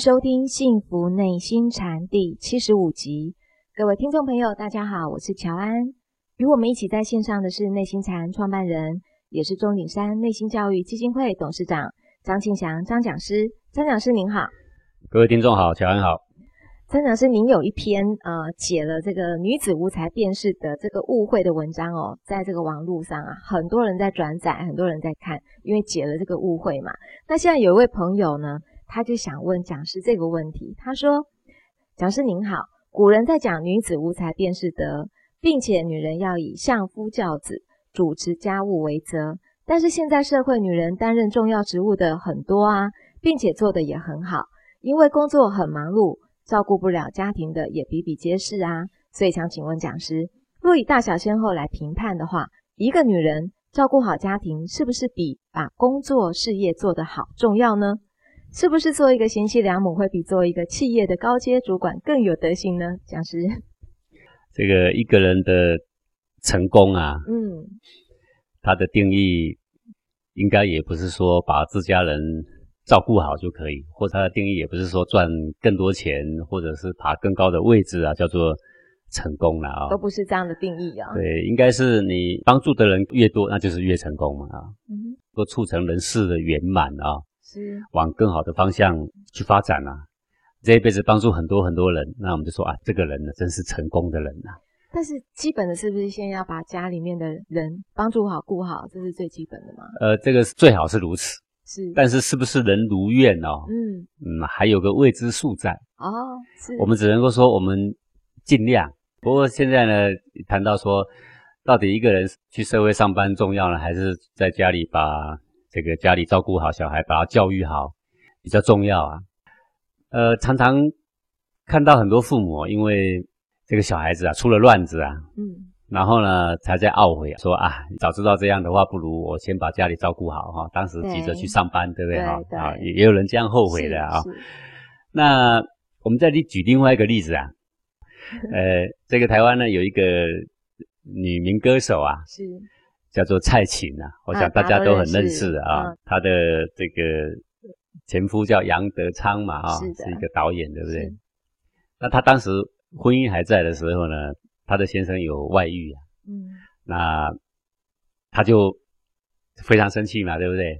收听《幸福内心禅》第七十五集。各位听众朋友，大家好，我是乔安。与我们一起在线上的是内心禅创办人，也是钟鼎山内心教育基金会董事长张庆祥张讲师。张讲师您好，各位听众好，乔安好。张讲师，您有一篇呃解了这个女子无才便是德这个误会的文章哦，在这个网络上啊，很多人在转载，很多人在看，因为解了这个误会嘛。那现在有一位朋友呢？他就想问讲师这个问题，他说：“讲师您好，古人在讲女子无才便是德，并且女人要以相夫教子、主持家务为责。但是现在社会女人担任重要职务的很多啊，并且做得也很好，因为工作很忙碌，照顾不了家庭的也比比皆是啊。所以想请问讲师，若以大小先后来评判的话，一个女人照顾好家庭，是不是比把工作事业做得好重要呢？”是不是做一个贤妻良母会比做一个企业的高阶主管更有德行呢？讲师，这个一个人的成功啊，嗯，他的定义应该也不是说把自家人照顾好就可以，或者他的定义也不是说赚更多钱，或者是爬更高的位置啊，叫做成功了啊，都不是这样的定义啊。对，应该是你帮助的人越多，那就是越成功嘛啊，嗯，都促成人事的圆满啊。是往更好的方向去发展啊！这一辈子帮助很多很多人，那我们就说啊，这个人呢，真是成功的人呐。但是基本的是不是先要把家里面的人帮助好、顾好，这是最基本的吗？呃，这个最好是如此。是，但是是不是人如愿哦？嗯嗯，还有个未知数在。哦，是。我们只能够说我们尽量。不过现在呢，谈到说，到底一个人去社会上班重要呢，还是在家里把？这个家里照顾好小孩，把他教育好比较重要啊。呃，常常看到很多父母因为这个小孩子啊出了乱子啊，嗯，然后呢才在懊悔说啊，早知道这样的话，不如我先把家里照顾好哈。当时急着去上班，对，对不对哈？啊，也也有人这样后悔的啊。那我们再举另外一个例子啊，呃，这个台湾呢有一个女民歌手啊，是。叫做蔡琴啊，我想大家都很认识啊。她的这个前夫叫杨德昌嘛，啊，是一个导演，对不对？那他当时婚姻还在的时候呢，她的先生有外遇啊，嗯，那她就非常生气嘛，对不对？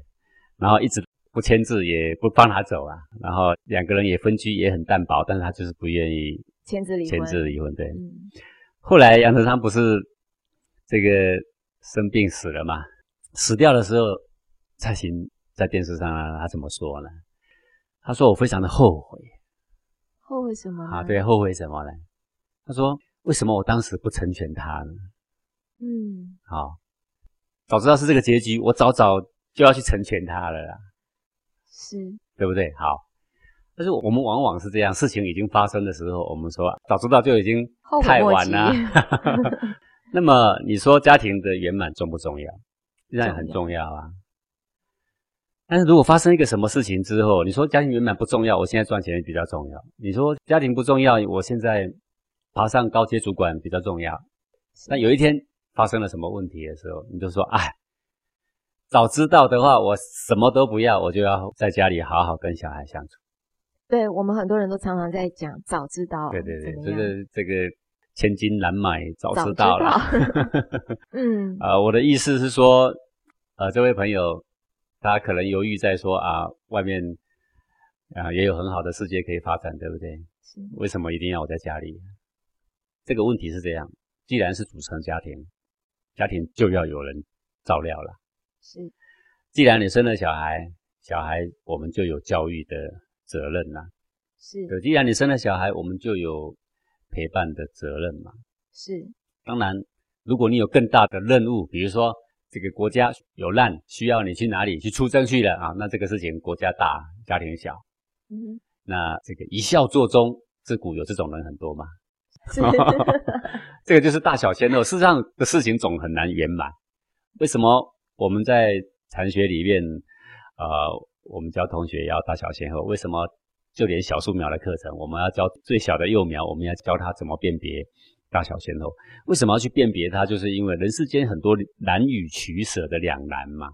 然后一直不签字，也不放他走啊。然后两个人也分居，也很淡薄，但是她就是不愿意签字离婚，签字离婚，对。嗯，后来杨德昌不是这个。生病死了嘛？死掉的时候，蔡琴在电视上啊，他怎么说呢？他说：“我非常的后悔。”后悔什么呢？啊，对，后悔什么呢？他说：“为什么我当时不成全他呢？”嗯，好，早知道是这个结局，我早早就要去成全他了啦。是，对不对？好，但是我们往往是这样，事情已经发生的时候，我们说早知道就已经太晚了。那么你说家庭的圆满重不重要？当然很重要啊。但是如果发生一个什么事情之后，你说家庭圆满不重要，我现在赚钱比较重要。你说家庭不重要，我现在爬上高阶主管比较重要。那有一天发生了什么问题的时候，你就说：哎，早知道的话，我什么都不要，我就要在家里好好跟小孩相处。对，我们很多人都常常在讲早知道。对对对，就是这个。千金难买早知道了。嗯，啊、呃，我的意思是说，呃，这位朋友，他可能犹豫在说啊，外面啊、呃、也有很好的世界可以发展，对不对？是。为什么一定要我在家里？这个问题是这样：既然是组成家庭，家庭就要有人照料了。是。既然你生了小孩，小孩我们就有教育的责任呐。是。既然你生了小孩，我们就有。陪伴的责任嘛，是。当然，如果你有更大的任务，比如说这个国家有难，需要你去哪里去出征去了啊，那这个事情国家大，家庭小。嗯。那这个一孝作忠，自古有这种人很多嘛。是。这个就是大小先后，事实上的事情总很难圆满。为什么我们在禅学里面，呃，我们教同学要大小先后？为什么？就连小树苗的课程，我们要教最小的幼苗，我们要教他怎么辨别大小先后。为什么要去辨别它？就是因为人世间很多难与取舍的两难嘛。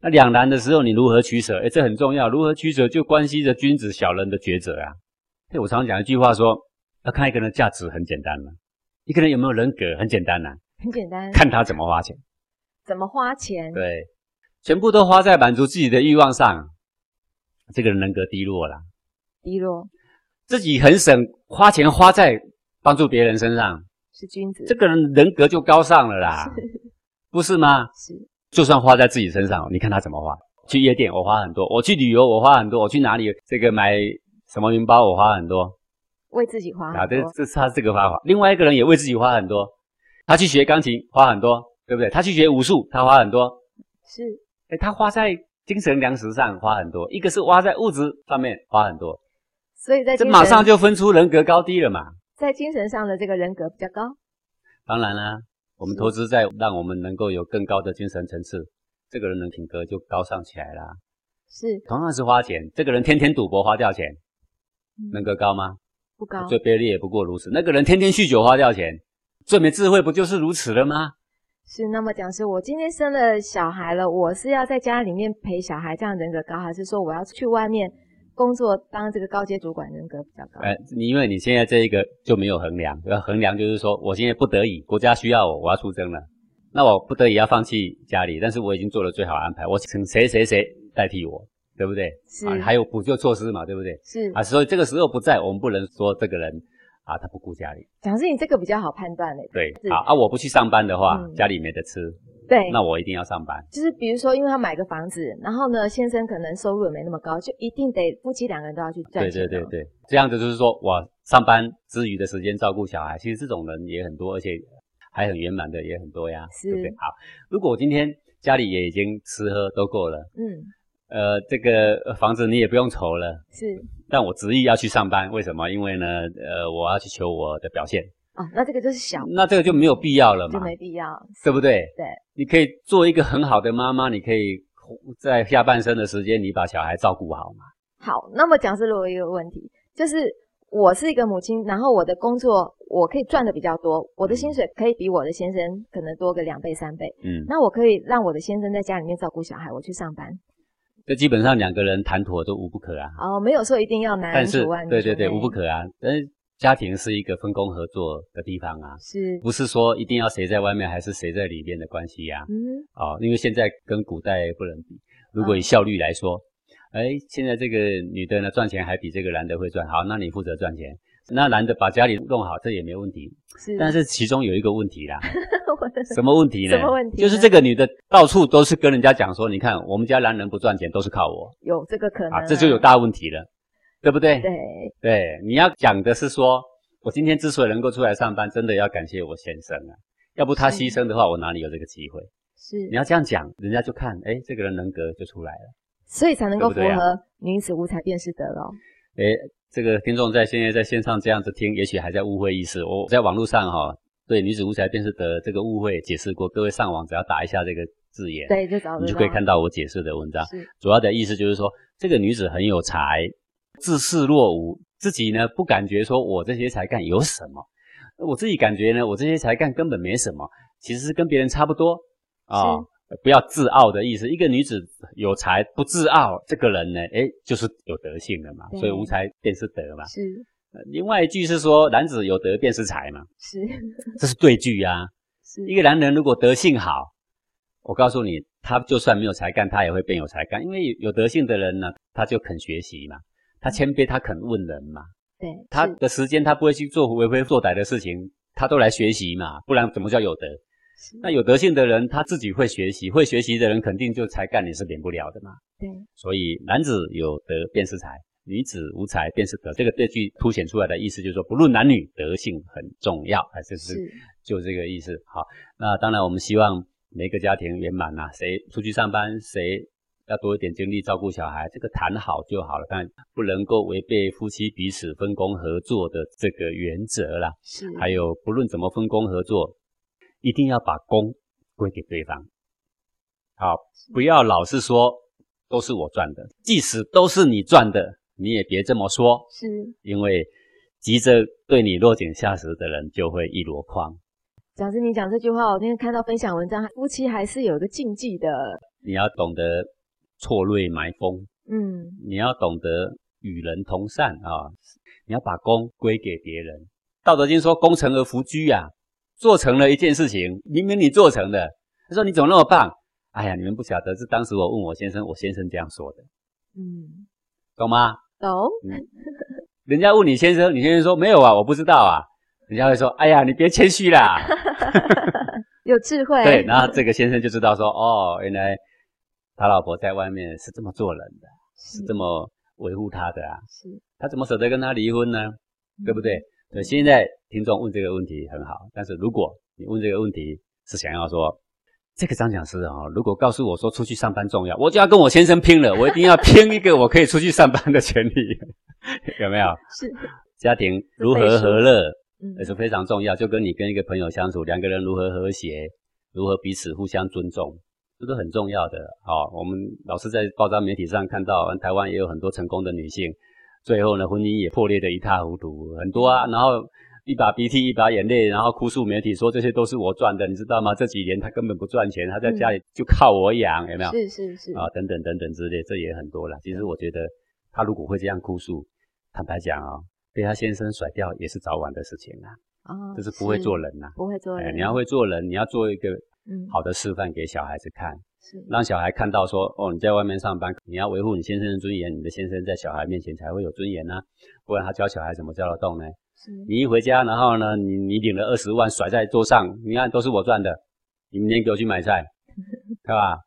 那两难的时候，你如何取舍？哎，这很重要。如何取舍，就关系着君子小人的抉择啊。哎，我常常讲一句话说，要看一个人的价值很简单嘛，一个人有没有人格很简单呐、啊，很简单，看他怎么花钱。怎么花钱？对，全部都花在满足自己的欲望上，这个人人格低落了。低落。自己很省，花钱花在帮助别人身上，是君子。这个人人格就高尚了啦，是 不是吗？是。就算花在自己身上，你看他怎么花？去夜店我花很多，我去旅游我花很多，我去哪里这个买什么名包我花很多，为自己花很多。啊，这这是他这个方法。另外一个人也为自己花很多，他去学钢琴花很多，对不对？他去学武术他花很多，是。诶，他花在精神粮食上花很多，一个是花在物质上面花很多。所以在这马上就分出人格高低了嘛，在精神上的这个人格比较高。当然啦，我们投资在让我们能够有更高的精神层次，这个人的品格就高尚起来啦。是，同样是花钱，这个人天天赌博花掉钱，人格高吗？不高。最卑劣也不过如此。那个人天天酗酒花掉钱，最没智慧不就是如此了吗？是。那么讲是，我今天生了小孩了，我是要在家里面陪小孩，这样人格高，还是说我要去外面？工作当这个高阶主管，人格比较高。哎，你因为你现在这一个就没有衡量，要衡量就是说，我现在不得已，国家需要我，我要出征了，那我不得已要放弃家里，但是我已经做了最好安排，我请谁谁谁代替我，对不对？是。啊，还有补救措施嘛，对不对？是。啊，所以这个时候不在，我们不能说这个人啊，他不顾家里。讲师，你这个比较好判断嘞。对。啊啊，我不去上班的话，嗯、家里没得吃。对，那我一定要上班。就是比如说，因为他买个房子，然后呢，先生可能收入也没那么高，就一定得夫妻两个人都要去赚钱。对对对对，这样子就是说我上班之余的时间照顾小孩，其实这种人也很多，而且还很圆满的也很多呀，是对不对？好，如果我今天家里也已经吃喝都够了，嗯，呃，这个房子你也不用愁了，是，但我执意要去上班，为什么？因为呢，呃，我要去求我的表现。哦，那这个就是小，那这个就没有必要了嘛，就没必要，对不对？对，你可以做一个很好的妈妈，你可以在下半生的时间，你把小孩照顾好嘛。好，那么讲师，如果有一个问题，就是我是一个母亲，然后我的工作我可以赚的比较多，我的薪水可以比我的先生可能多个两倍三倍，嗯，那我可以让我的先生在家里面照顾小孩，我去上班，这基本上两个人谈妥都无不可啊。哦，没有说一定要男人主外对对对，无不可啊，但是。家庭是一个分工合作的地方啊，是，不是说一定要谁在外面还是谁在里面的关系呀？嗯，哦，因为现在跟古代不能比。如果以效率来说，哎，现在这个女的呢赚钱还比这个男的会赚，好，那你负责赚钱，那男的把家里弄好，这也没问题。是，但是其中有一个问题啦，什么问题呢？什么问题？就是这个女的到处都是跟人家讲说，你看我们家男人不赚钱都是靠我，有这个可能啊，这就有大问题了。对不对？对对，你要讲的是说，我今天之所以能够出来上班，真的要感谢我先生啊，要不他牺牲的话，我哪里有这个机会？是，你要这样讲，人家就看，哎，这个人人格就出来了，所以才能够符合女子无才便是德咯。哎，这个听众在现在在线上这样子听，也许还在误会意思。我在网络上哈、哦，对女子无才便是德这个误会解释过，各位上网只要打一下这个字眼，对，就找你就可以看到我解释的文章。主要的意思就是说，这个女子很有才。自视若无，自己呢不感觉说我这些才干有什么，我自己感觉呢我这些才干根本没什么，其实是跟别人差不多啊、哦，不要自傲的意思。一个女子有才不自傲，这个人呢，诶就是有德性的嘛，所以无才便是德嘛。是。另外一句是说，男子有德便是才嘛。是。这是对句啊。是。一个男人如果德性好，我告诉你，他就算没有才干，他也会变有才干，因为有德性的人呢，他就肯学习嘛。他谦卑，他肯问人嘛？对，他的时间他不会去做为非作歹的事情，他都来学习嘛，不然怎么叫有德？那有德性的人，他自己会学习，会学习的人肯定就才干你是免不了的嘛。对，所以男子有德便是才，女子无才便是德。这个这句凸显出来的意思就是说，不论男女，德性很重要，还是是就这个意思。好，那当然我们希望每个家庭圆满呐，谁出去上班谁。要多一点精力照顾小孩，这个谈好就好了，但不能够违背夫妻彼此分工合作的这个原则啦。是，还有不论怎么分工合作，一定要把功归给对方。好，不要老是说都是我赚的，即使都是你赚的，你也别这么说。是，因为急着对你落井下石的人就会一箩筐。讲师，你讲这句话，我今天看到分享文章，夫妻还是有一个禁忌的。你要懂得错锐埋风，嗯，你要懂得与人同善啊，你要把功归给别人。道德经说：“功成而弗居啊，做成了一件事情，明明你做成的，他说你怎么那么棒？哎呀，你们不晓得，是当时我问我先生，我先生这样说的，嗯，懂吗？懂。嗯，人家问你先生，你先生说没有啊，我不知道啊。人家会说：哎呀，你别谦虚啦。”有智慧，对，然后这个先生就知道说，哦，原来他老婆在外面是这么做人的，是，是这么维护他的啊，是，他怎么舍得跟他离婚呢？嗯、对不对？所以，现在听众问这个问题很好，但是如果你问这个问题是想要说，这个张讲师啊，如果告诉我说出去上班重要，我就要跟我先生拼了，我一定要拼一个我可以出去上班的权利，有没有？是，家庭如何和乐？也是非常重要，就跟你跟一个朋友相处，两个人如何和谐，如何彼此互相尊重，这都很重要的。好，我们老是在报章媒体上看到，台湾也有很多成功的女性，最后呢，婚姻也破裂的一塌糊涂，很多啊。然后一把鼻涕一把眼泪，然后哭诉媒体说这些都是我赚的，你知道吗？这几年她根本不赚钱，她在家里就靠我养，有没有？是是是啊，等等等等之类，这也很多了。其实我觉得她如果会这样哭诉，坦白讲啊。被她先生甩掉也是早晚的事情啊，哦，就是不会做人呐，不会做人。你要会做人，你要做一个好的示范给小孩子看，是让小孩看到说，哦，你在外面上班，你要维护你先生的尊严，你的先生在小孩面前才会有尊严呐，不然他教小孩怎么教得动呢？是你一回家，然后呢，你你领了二十万甩在桌上，你看都是我赚的，你明天给我去买菜，对吧？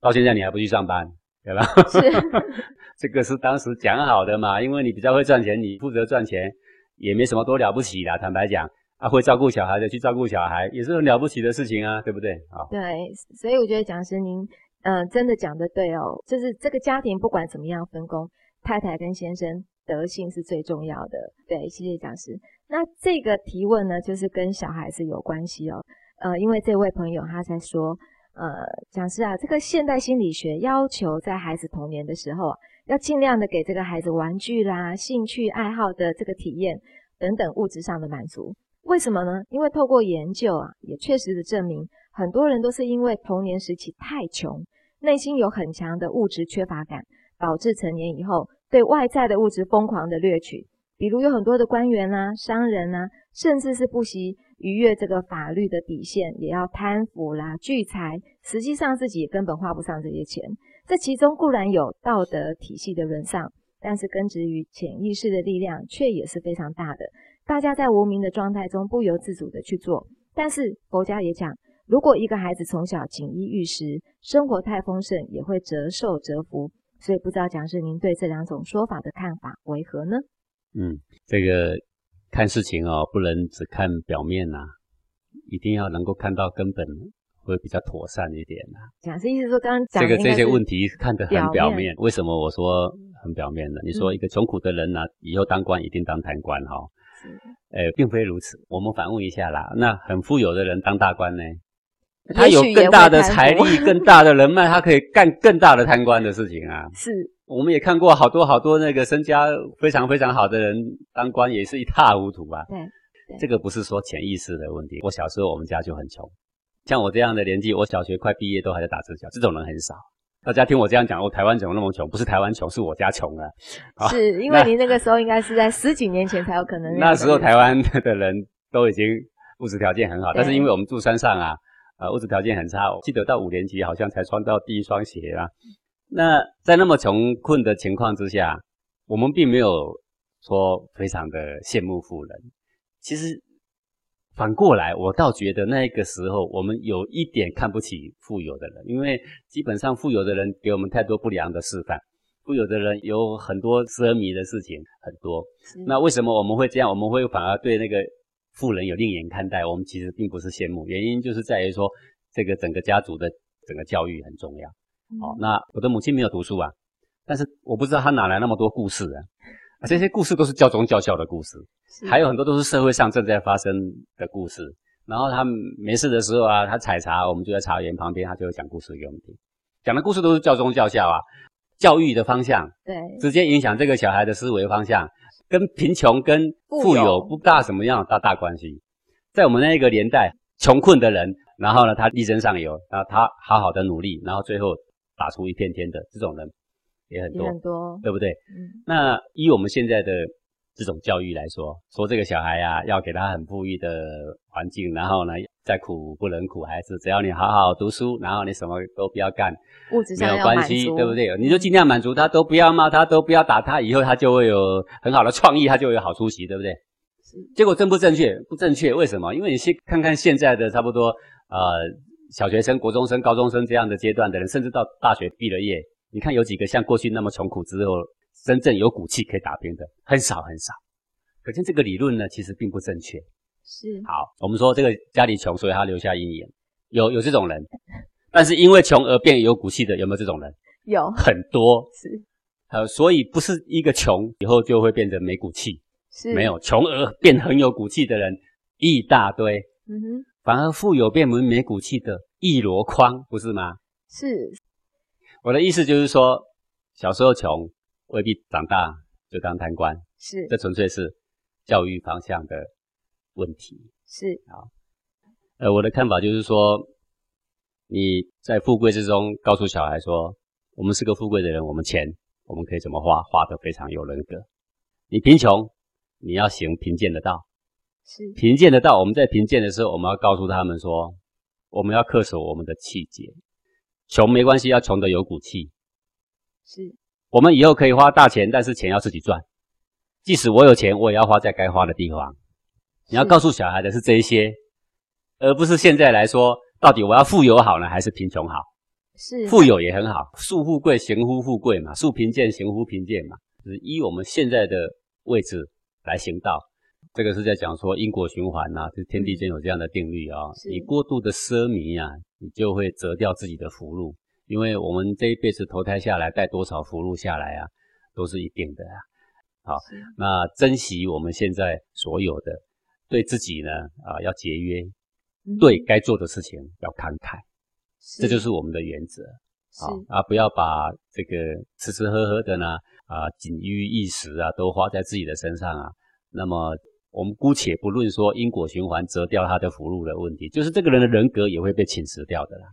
到现在你还不去上班，对吧？是。这个是当时讲好的嘛，因为你比较会赚钱，你负责赚钱也没什么多了不起的。坦白讲，啊，会照顾小孩的去照顾小孩也是很了不起的事情啊，对不对？啊，对，所以我觉得讲师您，嗯、真的讲得对哦，就是这个家庭不管怎么样分工，太太跟先生德性是最重要的。对，谢谢讲师。那这个提问呢，就是跟小孩子有关系哦。呃，因为这位朋友他在说，呃，讲师啊，这个现代心理学要求在孩子童年的时候啊。要尽量的给这个孩子玩具啦、兴趣爱好的这个体验等等物质上的满足。为什么呢？因为透过研究啊，也确实的证明，很多人都是因为童年时期太穷，内心有很强的物质缺乏感，导致成年以后对外在的物质疯狂的掠取。比如有很多的官员啦、商人啦，甚至是不惜逾越这个法律的底线，也要贪腐啦、聚财，实际上自己根本花不上这些钱。这其中固然有道德体系的沦丧，但是根植于潜意识的力量却也是非常大的。大家在无名的状态中不由自主的去做，但是佛家也讲，如果一个孩子从小锦衣玉食，生活太丰盛，也会折寿折福。所以不知道讲师您对这两种说法的看法为何呢？嗯，这个看事情哦，不能只看表面呐、啊，一定要能够看到根本。会比较妥善一点呐、啊。讲是意思说，刚刚讲这个这些问题看得很表面。为什么我说很表面呢？你说一个穷苦的人呢、啊，以后当官一定当贪官哈？呃，并非如此。我们反问一下啦，那很富有的人当大官呢？他有更大的财力、更大的人脉，他可以干更大的贪官的事情啊。是，我们也看过好多好多那个身家非常非常好的人当官也是一塌糊涂吧？对，对，这个不是说潜意识的问题。我小时候我们家就很穷。像我这样的年纪，我小学快毕业都还在打支脚，这种人很少。大家听我这样讲，我台湾怎么那么穷？不是台湾穷，是我家穷啊。是因为您那个时候应该是在十几年前才有可能。那 时候台湾的人都已经物质条件很好，但是因为我们住山上啊，呃，物质条件很差。我记得到五年级好像才穿到第一双鞋啊。那在那么穷困的情况之下，我们并没有说非常的羡慕富人。其实。反过来，我倒觉得那个时候我们有一点看不起富有的人，因为基本上富有的人给我们太多不良的示范，富有的人有很多奢靡的事情很多。那为什么我们会这样？我们会反而对那个富人有另眼看待？我们其实并不是羡慕，原因就是在于说，这个整个家族的整个教育很重要。好，那我的母亲没有读书啊，但是我不知道她哪来那么多故事啊。这些故事都是教宗教校的故事，还有很多都是社会上正在发生的故事。然后他没事的时候啊，他采茶，我们就在茶园旁边，他就会讲故事给我们听。讲的故事都是教宗教校啊，教育的方向，对，直接影响这个小孩的思维方向，跟贫穷跟富有不大什么样大大关系。在我们那个年代，穷困的人，然后呢，他力争上游，然后他好好的努力，然后最后打出一片天的这种人也很多，很多，对不对？嗯。那以我们现在的这种教育来说，说这个小孩啊，要给他很富裕的环境，然后呢，再苦不能苦孩子，只要你好好读书，然后你什么都不要干，物质上没有关系，对不对？你就尽量满足他，都不要骂他，都不要打他，以后他就会有很好的创意，他就会有好出息，对不对？结果正不正确？不正确，为什么？因为你先看看现在的差不多呃小学生、国中生、高中生这样的阶段的人，甚至到大学毕了业，你看有几个像过去那么穷苦之后，真正有骨气可以打拼的，很少很少。可见这个理论呢，其实并不正确。是。好，我们说这个家里穷，所以他留下阴影，有有这种人，但是因为穷而变有骨气的，有没有这种人？有很多。是。呃，所以不是一个穷以后就会变得没骨气。是没有穷而变很有骨气的人一大堆，嗯哼，反而富有变没没骨气的一箩筐，不是吗？是，我的意思就是说，小时候穷未必长大就当贪官，是，这纯粹是教育方向的问题。是，啊，呃，我的看法就是说，你在富贵之中告诉小孩说，我们是个富贵的人，我们钱我们可以怎么花，花得非常有人格。你贫穷。你要行贫贱的道，是贫贱的道。我们在贫贱的时候，我们要告诉他们说，我们要恪守我们的气节。穷没关系，要穷得有骨气。是，我们以后可以花大钱，但是钱要自己赚。即使我有钱，我也要花在该花的地方。你要告诉小孩的是这一些，而不是现在来说，到底我要富有好呢，还是贫穷好？是，富有也很好，树富贵，行乎富贵嘛，树贫贱，行乎贫贱嘛，就是依我们现在的位置。来行道，这个是在讲说因果循环呐、啊，就天地间有这样的定律啊、哦。你过度的奢靡啊，你就会折掉自己的福禄。因为我们这一辈子投胎下来带多少福禄下来啊，都是一定的啊。好，那珍惜我们现在所有的，对自己呢啊要节约，嗯、对该做的事情要慷慨，这就是我们的原则。好啊，不要把这个吃吃喝喝的呢。啊，仅于一时啊，都花在自己的身上啊。那么，我们姑且不论说因果循环折掉他的福禄的问题，就是这个人的人格也会被侵蚀掉的啦。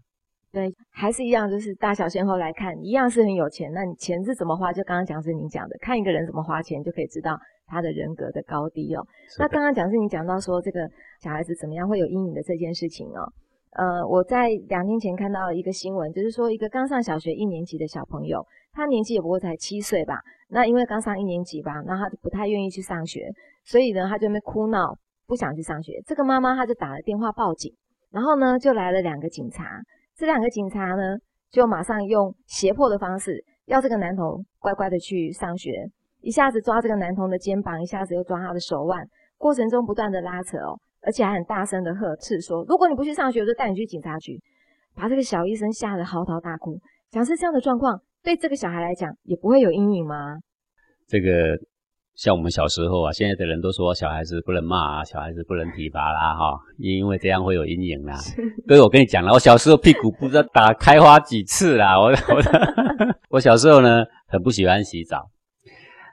对，还是一样，就是大小先后来看，一样是很有钱。那你钱是怎么花？就刚刚讲是您讲的，看一个人怎么花钱，就可以知道他的人格的高低哦。那刚刚讲是你讲到说这个小孩子怎么样会有阴影的这件事情哦。呃，我在两天前看到一个新闻，就是说一个刚上小学一年级的小朋友。他年纪也不过才七岁吧，那因为刚上一年级吧，那他就不太愿意去上学，所以呢，他就没哭闹，不想去上学。这个妈妈她就打了电话报警，然后呢，就来了两个警察。这两个警察呢，就马上用胁迫的方式，要这个男童乖乖的去上学，一下子抓这个男童的肩膀，一下子又抓他的手腕，过程中不断的拉扯哦，而且还很大声的呵斥说：“如果你不去上学，我就带你去警察局。”把这个小医生吓得嚎啕大哭。假设这样的状况。对这个小孩来讲，也不会有阴影吗？这个像我们小时候啊，现在的人都说小孩子不能骂啊，小孩子不能体罚啦，哈，因为这样会有阴影啦。所以我跟你讲了，我小时候屁股不知道打开花几次啦。我我 我小时候呢，很不喜欢洗澡，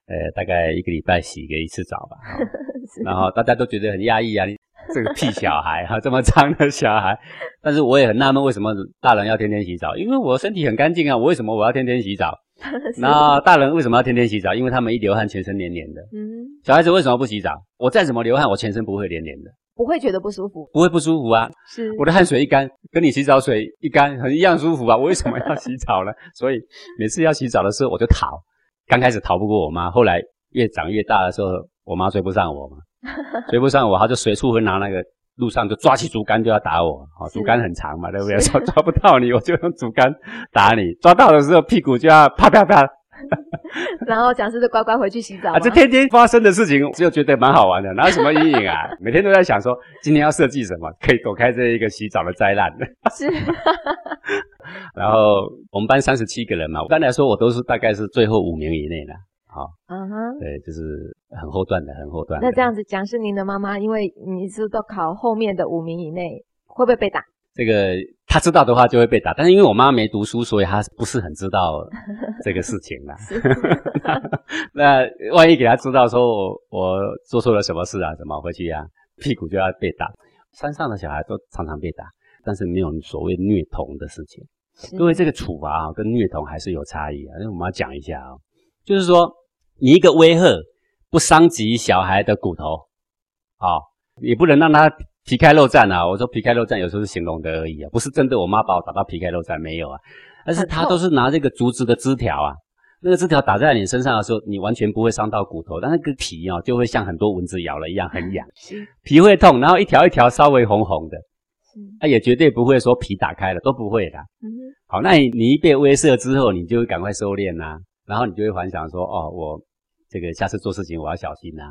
呃，大概一个礼拜洗个一次澡吧。然后大家都觉得很压抑啊。这个屁小孩哈，这么脏的小孩，但是我也很纳闷，为什么大人要天天洗澡？因为我身体很干净啊，我为什么我要天天洗澡？那大人为什么要天天洗澡？因为他们一流汗，全身黏黏的。嗯，小孩子为什么不洗澡？我再怎么流汗，我全身不会黏黏的，不会觉得不舒服，不会不舒服啊。是，我的汗水一干，跟你洗澡水一干，很一样舒服啊。我为什么要洗澡呢？所以每次要洗澡的时候，我就逃。刚开始逃不过我妈，后来越长越大的时候，我妈追不上我嘛。追不上我，他就随处会拿那个路上就抓起竹竿就要打我。好，竹竿很长嘛，对不对？抓 抓不到你，我就用竹竿打你。抓到的时候，屁股就要啪啪啪。然后讲师就乖乖回去洗澡。啊，这天天发生的事情，只有觉得蛮好玩的，哪有什么阴影啊？每天都在想说，今天要设计什么，可以躲开这一个洗澡的灾难。是。然后我们班三十七个人嘛，我刚才说我都是大概是最后五名以内的。好，嗯哼，对，就是很后段的，很后段的。那这样子讲，是您的妈妈，因为你是都考后面的五名以内，会不会被打？这个他知道的话就会被打，但是因为我妈没读书，所以她不是很知道 这个事情啦。那 那万一给他知道说我我做错了什么事啊，怎么回去呀、啊？屁股就要被打。山上的小孩都常常被打，但是没有所谓虐童的事情。因为，这个处罚啊，跟虐童还是有差异啊。那我们要讲一下啊，就是说，你一个威吓不伤及小孩的骨头，啊，也不能让他皮开肉绽啊。我说皮开肉绽有时候是形容的而已啊，不是真的。我妈把我打到皮开肉绽没有啊，但是他都是拿这个竹子的枝条啊。那个枝条打在你身上的时候，你完全不会伤到骨头，但那个皮哦，就会像很多蚊子咬了一样很痒，皮会痛，然后一条一条稍微红红的，它也绝对不会说皮打开了，都不会的。嗯好，那你你一被威慑之后，你就会赶快收敛呐，然后你就会幻想说，哦，我这个下次做事情我要小心呐，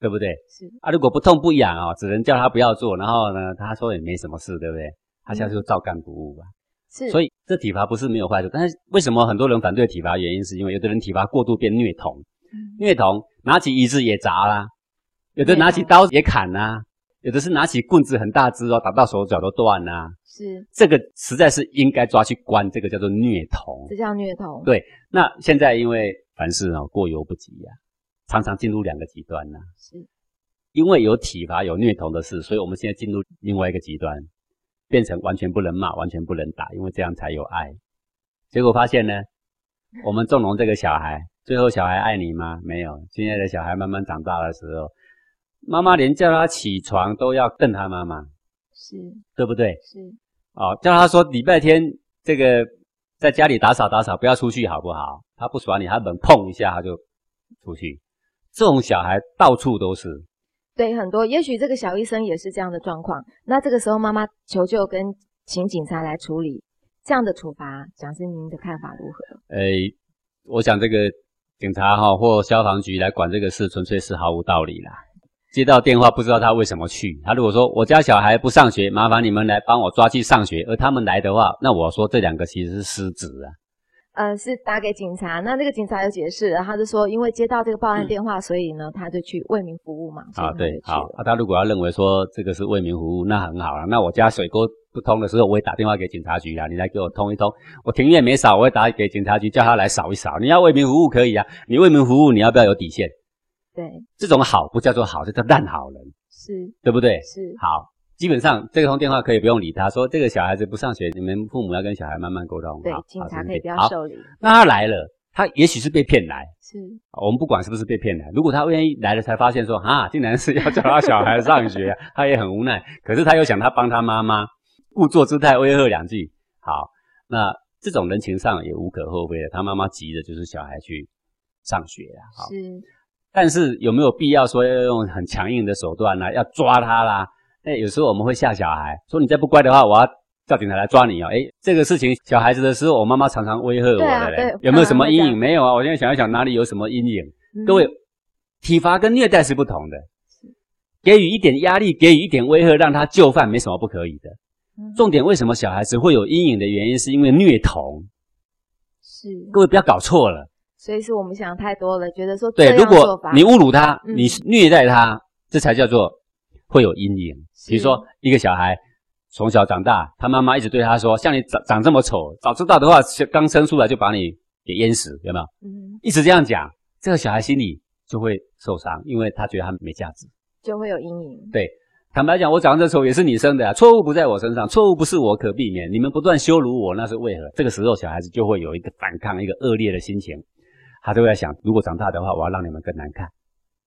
对不对？是啊，如果不痛不痒哦，只能叫他不要做，然后呢，他说也没什么事，对不对？他下次就照干不误吧。是，所以这体罚不是没有坏处，但是为什么很多人反对体罚？原因是因为有的人体罚过度变虐童，嗯、虐童拿起椅子也砸啦，有的拿起刀也砍啦，有的是拿起棍子很大只哦，打到手脚都断啦。是，这个实在是应该抓去关，这个叫做虐童。这叫虐童。对，那现在因为凡事哦过犹不及呀、啊，常常进入两个极端呢、啊。是，因为有体罚有虐童的事，所以我们现在进入另外一个极端。变成完全不能骂，完全不能打，因为这样才有爱。结果发现呢，我们纵容这个小孩，最后小孩爱你吗？没有。现在的小孩慢慢长大的时候，妈妈连叫他起床都要瞪他妈妈，是对不对？是。哦，叫他说礼拜天这个在家里打扫打扫，不要出去好不好？他不爽你，他门碰一下他就出去。这种小孩到处都是。对，很多，也许这个小医生也是这样的状况。那这个时候，妈妈求救跟请警察来处理这样的处罚，讲师您的看法如何？诶，我想这个警察哈或消防局来管这个事，纯粹是毫无道理啦。接到电话，不知道他为什么去。他如果说我家小孩不上学，麻烦你们来帮我抓去上学，而他们来的话，那我说这两个其实是失职啊。呃，是打给警察，那那个警察有解释，他就说，因为接到这个报案电话，嗯、所以呢，他就去为民服务嘛。啊，对，好，啊，他如果要认为说这个是为民服务，那很好了。那我家水沟不通的时候，我会打电话给警察局啊，你来给我通一通。我庭院没扫，我会打给警察局，叫他来扫一扫。你要为民服务可以啊，你为民服务，你要不要有底线？对，这种好不叫做好，这叫烂好人，是对不对？是，好。基本上这个通电话可以不用理他，说这个小孩子不上学，你们父母要跟小孩慢慢沟通。对，警察可以不要受理。那他来了，他也许是被骗来。是，我们不管是不是被骗来，如果他愿意来了，才发现说啊，竟然是要叫他小孩上学，他也很无奈。可是他又想他帮他妈妈，故作姿态威吓两句。好，那这种人情上也无可厚非的。他妈妈急的就是小孩去上学啊。好，是。但是有没有必要说要用很强硬的手段呢？要抓他啦？哎，有时候我们会吓小孩，说你再不乖的话，我要叫警察来抓你哦。哎，这个事情小孩子的时候，我妈妈常常威吓我的。啊、有没有什么阴影？没有啊。我现在想一想，哪里有什么阴影？嗯、各位，体罚跟虐待是不同的。给予一点压力，给予一点威吓，让他就范，没什么不可以的。重点为什么小孩子会有阴影的原因，是因为虐童。是。各位不要搞错了。所以是我们想太多了，觉得说对，如果你侮辱他，嗯、你虐待他，这才叫做。会有阴影，比如说一个小孩从小长大，他妈妈一直对他说：“像你长长这么丑，早知道的话，刚生出来就把你给淹死，有没有？”嗯，一直这样讲，这个小孩心里就会受伤，因为他觉得他没价值，就会有阴影。对，坦白讲，我长这丑也是你生的啊，错误不在我身上，错误不是我可避免，你们不断羞辱我，那是为何？这个时候小孩子就会有一个反抗，一个恶劣的心情，他就会在想：如果长大的话，我要让你们更难看。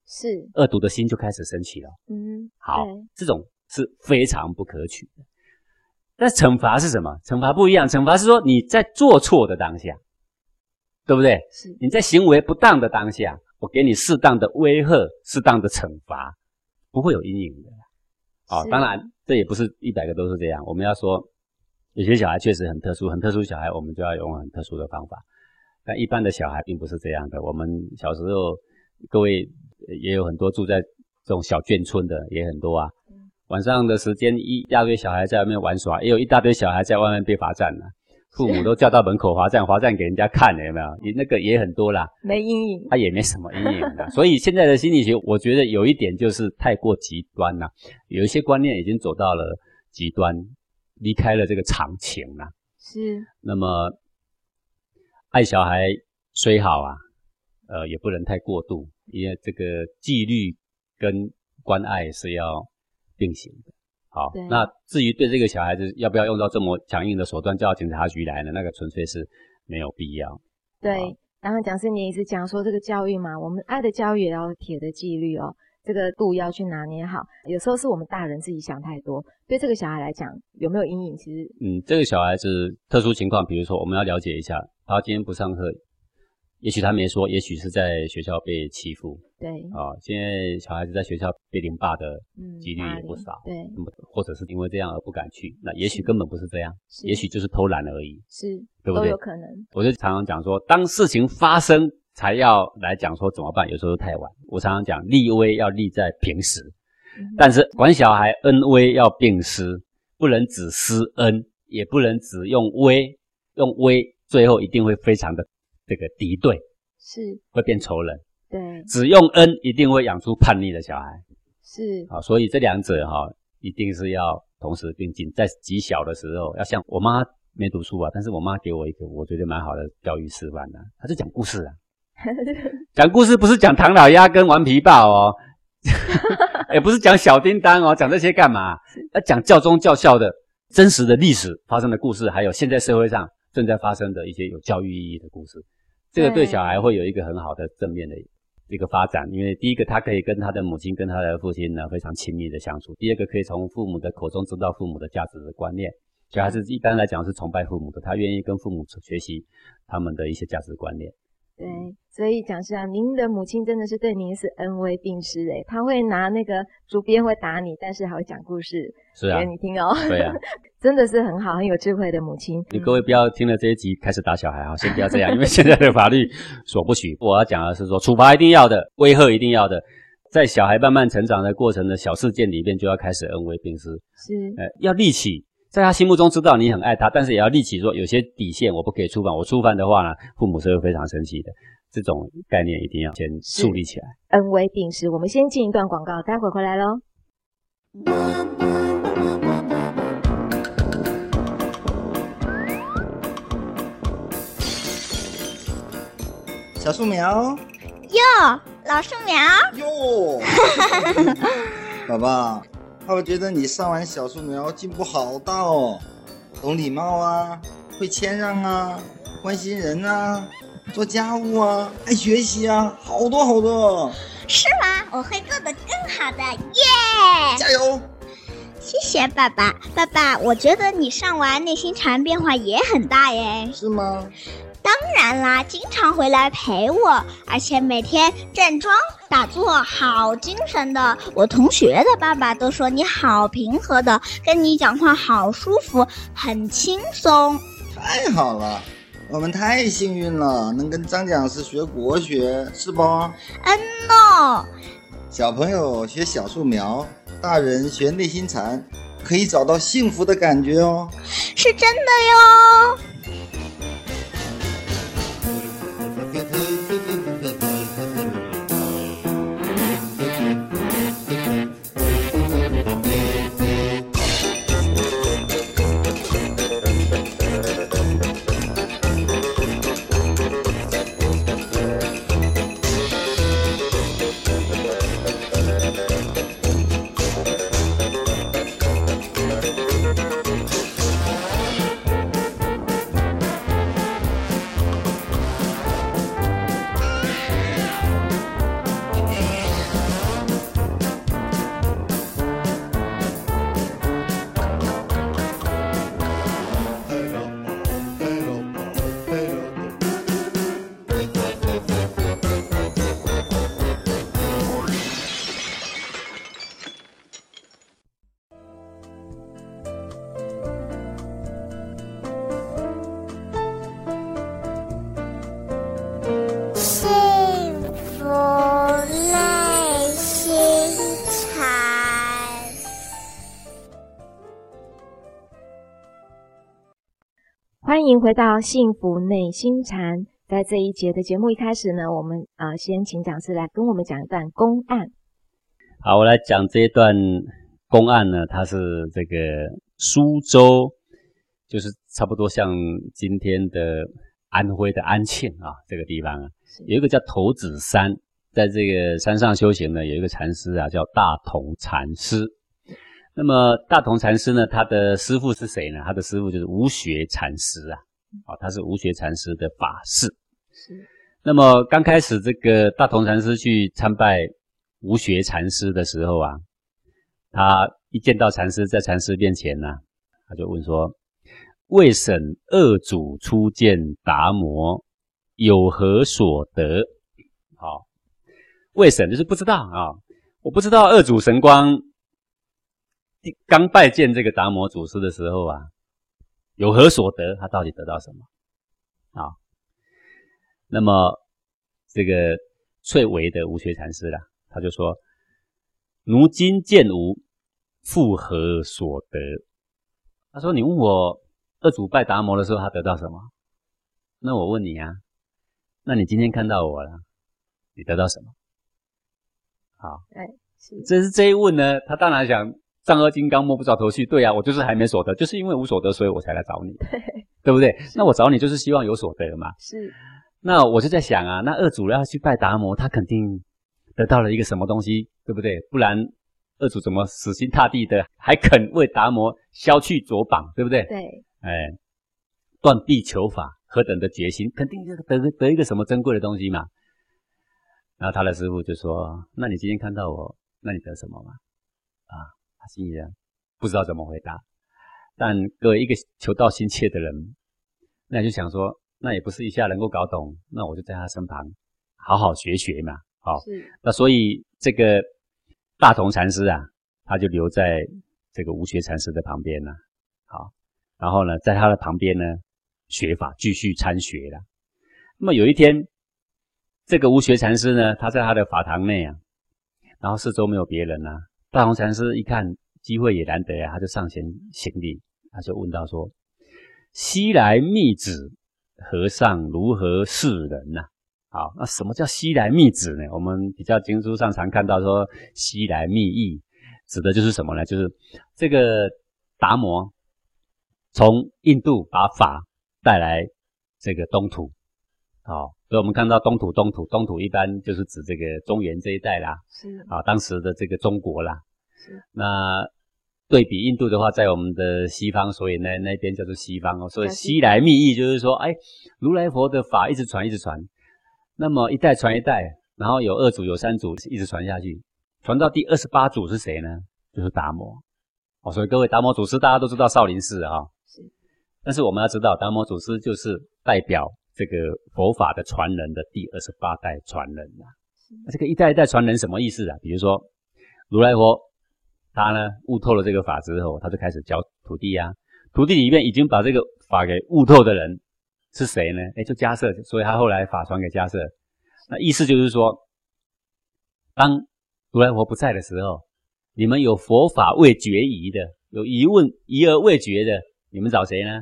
是恶毒的心就开始升起了。嗯，好，这种是非常不可取的。但惩罚是什么？惩罚不一样，惩罚是说你在做错的当下，对不对？是你在行为不当的当下，我给你适当的威吓，适当的惩罚，不会有阴影的。哦，当然这也不是一百个都是这样。我们要说，有些小孩确实很特殊，很特殊小孩，我们就要用很特殊的方法。但一般的小孩并不是这样的。我们小时候，各位。也有很多住在这种小眷村的，也很多啊。晚上的时间，一大堆小孩在外面玩耍，也有一大堆小孩在外面被罚站了。父母都叫到门口罚站，罚站给人家看了，有没有？你那个也很多啦。没阴影，他也没什么阴影的。所以现在的心理学，我觉得有一点就是太过极端了，有一些观念已经走到了极端，离开了这个常情了。是。那么爱小孩虽好啊，呃，也不能太过度。因为这个纪律跟关爱是要并行的，好，那至于对这个小孩子要不要用到这么强硬的手段，叫警察局来呢？那个纯粹是没有必要。对，然后讲师你一直讲说这个教育嘛，我们爱的教育也要铁的纪律哦。这个度要去拿捏好，有时候是我们大人自己想太多。对这个小孩来讲，有没有阴影？其实，嗯，这个小孩子特殊情况，比如说我们要了解一下，他今天不上课，也许他没说，也许是在学校被欺负。对，啊，现在小孩子在学校被凌霸的几率也不少。对，那么或者是因为这样而不敢去，那也许根本不是这样，也许就是偷懒而已。是，对不对？都有可能。我就常常讲说，当事情发生。才要来讲说怎么办，有时候太晚。我常常讲立威要立在平时，嗯、但是管小孩恩威要并施，不能只施恩，也不能只用威，用威最后一定会非常的这个敌对，是会变仇人。对，只用恩一定会养出叛逆的小孩。是啊，所以这两者哈一定是要同时并进，在极小的时候要像我妈没读书啊，但是我妈给我一个我觉得蛮好的教育示范的，她就讲故事啊。讲故事不是讲唐老鸭跟顽皮豹哦，也不是讲小叮当哦，讲这些干嘛？要讲教宗教校的真实的历史发生的故事，还有现在社会上正在发生的一些有教育意义的故事。这个对小孩会有一个很好的正面的一个发展，因为第一个他可以跟他的母亲、跟他的父亲呢非常亲密的相处；第二个可以从父母的口中知道父母的价值的观念。小孩子一般来讲是崇拜父母的，他愿意跟父母学习他们的一些价值观念。对，所以讲师啊，您的母亲真的是对您是恩威并施诶，她会拿那个竹鞭会打你，但是还会讲故事是、啊、给你听哦。对啊，真的是很好，很有智慧的母亲。你各位不要听了这一集开始打小孩啊，先不要这样，因为现在的法律所不许。我要讲的是说，处罚一定要的，威吓一定要的，在小孩慢慢成长的过程的小事件里面，就要开始恩威并施。是，呃，要立起。在他心目中知道你很爱他，但是也要立起说有些底线我不可以触犯，我触犯的话呢，父母是会非常生气的。这种概念一定要先树立起来。恩威并施，我们先进一段广告，待会回来喽。小树苗，哟，老树苗，哟，宝宝。我觉得你上完小树苗进步好大哦，懂礼貌啊，会谦让啊，关心人啊，做家务啊，爱学习啊，好多好多。是吗？我会做的更好的，耶、yeah!！加油！谢谢爸爸。爸爸，我觉得你上完内心禅变化也很大耶。是吗？当然啦，经常回来陪我，而且每天站桩打坐，好精神的。我同学的爸爸都说你好平和的，跟你讲话好舒服，很轻松。太好了，我们太幸运了，能跟张讲师学国学，是不？嗯喏。小朋友学小树苗，大人学内心禅，可以找到幸福的感觉哦。是真的哟。迎回到幸福内心禅。在这一节的节目一开始呢，我们啊、呃、先请讲师来跟我们讲一段公案。好，我来讲这一段公案呢，它是这个苏州，就是差不多像今天的安徽的安庆啊这个地方啊，有一个叫头子山，在这个山上修行呢，有一个禅师啊叫大同禅师那么大同禅师呢，他的师傅是谁呢？他的师傅就是无学禅师啊，哦，他是无学禅师的法师。是。那么刚开始这个大同禅师去参拜无学禅师的时候啊，他一见到禅师，在禅师面前呢、啊，他就问说：“未审二祖初见达摩，有何所得？”好，未审就是不知道啊，我不知道二祖神光。刚拜见这个达摩祖师的时候啊，有何所得？他到底得到什么？啊，那么这个翠微的无学禅师啦，他就说：“如今见吾复何所得？”他说：“你问我二祖拜达摩的时候，他得到什么？那我问你啊，那你今天看到我了，你得到什么？”好，哎，是，这是这一问呢，他当然想。丈二金刚摸不着头绪，对啊，我就是还没所得，就是因为无所得，所以我才来找你，对，对不对？那我找你就是希望有所得嘛。是。那我就在想啊，那二主要去拜达摩，他肯定得到了一个什么东西，对不对？不然二主怎么死心塌地的还肯为达摩削去左膀，对不对？对。哎，断臂求法，何等的决心，肯定就得得一个什么珍贵的东西嘛。然后他的师傅就说：“那你今天看到我，那你得什么嘛？”啊。心人不知道怎么回答，但各位一个求道心切的人，那就想说，那也不是一下能够搞懂，那我就在他身旁好好学学嘛。好，是。那所以这个大同禅师啊，他就留在这个无学禅师的旁边了。好，然后呢，在他的旁边呢，学法继续参学了。那么有一天，这个无学禅师呢，他在他的法堂内啊，然后四周没有别人啊。大同禅师一看机会也难得啊，他就上前行礼，他就问道说：“西来密旨，和尚如何示人呐？”好，那什么叫西来密旨呢？我们比较经书上常看到说西来密意，指的就是什么呢？就是这个达摩从印度把法带来这个东土，好，所以我们看到东土东土东土一般就是指这个中原这一带啦，是啊，当时的这个中国啦。是那对比印度的话，在我们的西方，所以那那边叫做西方哦。所以西来密意就是说，哎，如来佛的法一直传，一直传，那么一代传一代，然后有二祖，有三祖，一直传下去，传到第二十八祖是谁呢？就是达摩哦。所以各位达摩祖师大家都知道少林寺啊，是。但是我们要知道，达摩祖师就是代表这个佛法的传人的第二十八代传人呐。那这个一代一代传人什么意思啊？比如说如来佛。他呢悟透了这个法之后，他就开始教徒弟啊。徒弟里面已经把这个法给悟透的人是谁呢？哎，就迦叶，所以他后来法传给迦叶。那意思就是说，当如来佛不在的时候，你们有佛法未决疑的，有疑问疑而未决的，你们找谁呢？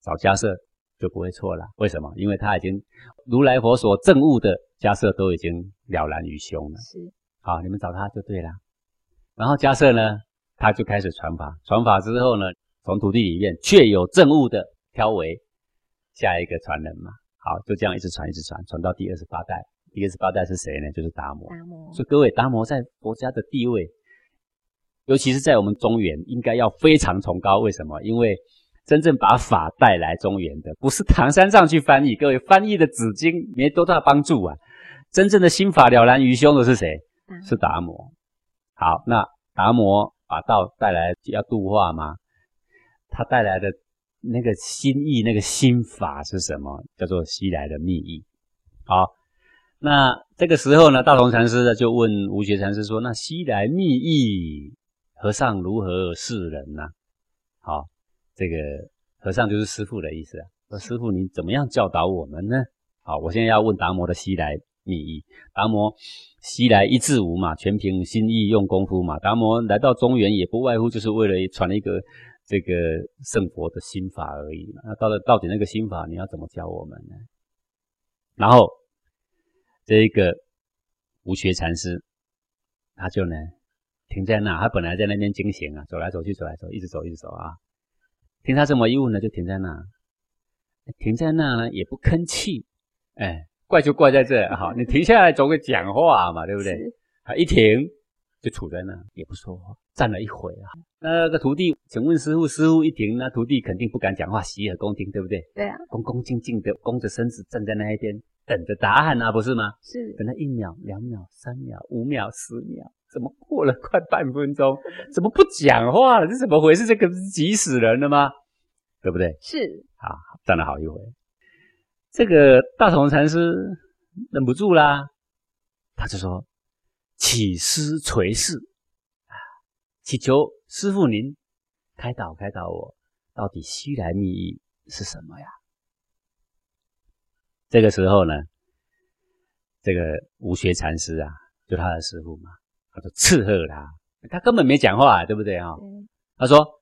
找迦叶就不会错了。为什么？因为他已经如来佛所证悟的迦叶都已经了然于胸了。是，好，你们找他就对了。然后迦叶呢，他就开始传法。传法之后呢，从土地里面确有证悟的，挑为下一个传人嘛。好，就这样一直传，一直传，传到第二十八代。第二十八代是谁呢？就是达摩。达摩。所以各位，达摩在佛家的地位，尤其是在我们中原，应该要非常崇高。为什么？因为真正把法带来中原的，不是唐三藏去翻译。各位，翻译的纸经没多大帮助啊。真正的心法了然于胸的是谁？是达摩。好，那达摩把道带来要度化吗？他带来的那个心意、那个心法是什么？叫做西来的密意。好，那这个时候呢，大同禅师呢就问无学禅师说：“那西来密意，和尚如何示人呢？”好，这个和尚就是师傅的意思啊。说师傅，你怎么样教导我们呢？好，我现在要问达摩的西来密意，达摩。西来一字无嘛，全凭心意用功夫嘛。达摩来到中原，也不外乎就是为了传一个这个圣佛的心法而已。那到了到底那个心法，你要怎么教我们呢？然后这一个无学禅师，他就呢停在那，他本来在那边经行啊，走来走去，走来走，一直走，一直走啊。听他这么一问呢，就停在那，停在那呢也不吭气，哎。怪就怪在这，好，你停下来总会讲话嘛，对不对？他一停就杵在那，也不说话，站了一会啊。那个徒弟，请问师傅，师傅一停，那徒弟肯定不敢讲话，洗耳恭听，对不对？对啊，恭恭敬敬的，弓着身子站在那一边，等着答案啊，不是吗？是，等了一秒、两秒、三秒、五秒、十秒，怎么过了快半分钟，怎么不讲话了？这怎么回事？这个急死人了吗？对不对？是，啊，站了好一会，这个大同禅师忍不住啦，他就说。起师垂示啊，祈求师傅您开导开导我，到底西来密意是什么呀？这个时候呢，这个无学禅师啊，就他的师傅嘛，他就斥喝他，他根本没讲话，对不对啊？嗯、他说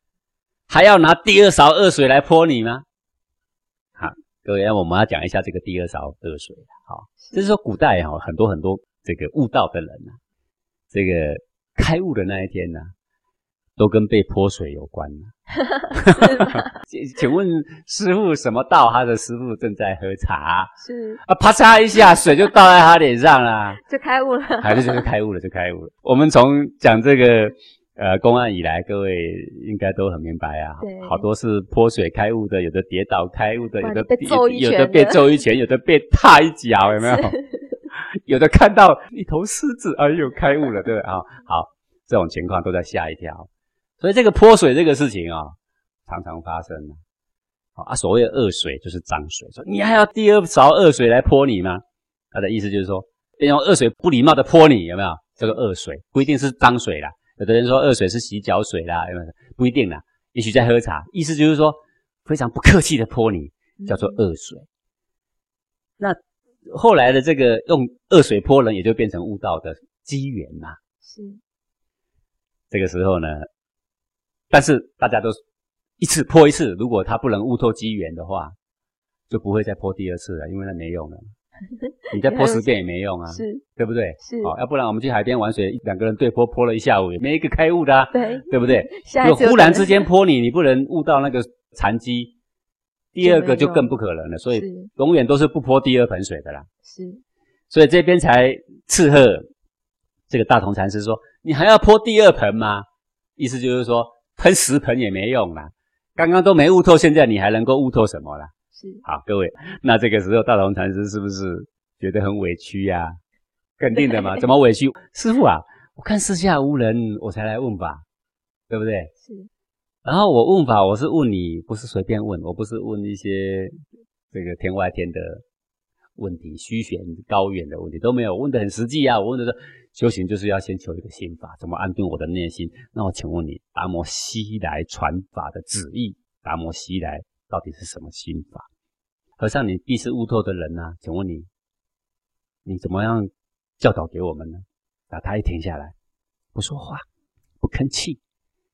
还要拿第二勺恶水来泼你吗？好，各位，我们要讲一下这个第二勺恶水。好，就是说古代哈，很多很多这个悟道的人啊。这个开悟的那一天呢、啊，都跟被泼水有关了。请问师傅什么道？他的师傅正在喝茶。是啊，啪嚓一下，水就倒在他脸上了，就开悟了。还是就是开悟了，就开悟了。我们从讲这个呃公案以来，各位应该都很明白啊。对，好多是泼水开悟的，有的跌倒开悟的，有的被揍一拳，有的被揍一拳，有的被踏一脚，有没有？有的看到一头狮子，哎呦，开悟了，对不对啊？好，这种情况都在吓一跳。所以这个泼水这个事情啊、哦，常常发生。啊，所谓的恶水就是脏水，说你还要第二勺恶水来泼你吗？他的意思就是说，用恶水不礼貌的泼你，有没有？这个恶水不一定是脏水啦。有的人说恶水是洗脚水啦，有没有？不一定啦。也许在喝茶，意思就是说非常不客气的泼你，叫做恶水。嗯、那。后来的这个用恶水泼人，也就变成悟道的机缘啦。是。这个时候呢，但是大家都一次泼一次，如果他不能悟透机缘的话，就不会再泼第二次了，因为那没用了。你再泼十遍也没用啊，是，对不对？是。哦，要不然我们去海边玩水，两个人对泼泼了一下午，也没一个开悟的啊，对，对不对？就忽然之间泼你，你不能悟到那个禅机。第二个就更不可能了，所以永远都是不泼第二盆水的啦。是，所以这边才斥喝这个大同禅师说：“你还要泼第二盆吗？”意思就是说，喷十盆也没用啦。刚刚都没悟透，现在你还能够悟透什么啦？是，好，各位，那这个时候大同禅师是不是觉得很委屈呀？肯定的嘛，怎么委屈？师傅啊，我看四下无人，我才来问法，对不对？是。然后我问法，我是问你，不是随便问，我不是问一些这个天外天的问题、虚玄高远的问题都没有，问的很实际啊。我问的是修行就是要先求一个心法，怎么安顿我的内心？那我请问你，达摩西来传法的旨意，达摩西来到底是什么心法？和尚，你必是悟透的人啊，请问你，你怎么样教导给我们呢？啊，他一停下来，不说话，不吭气，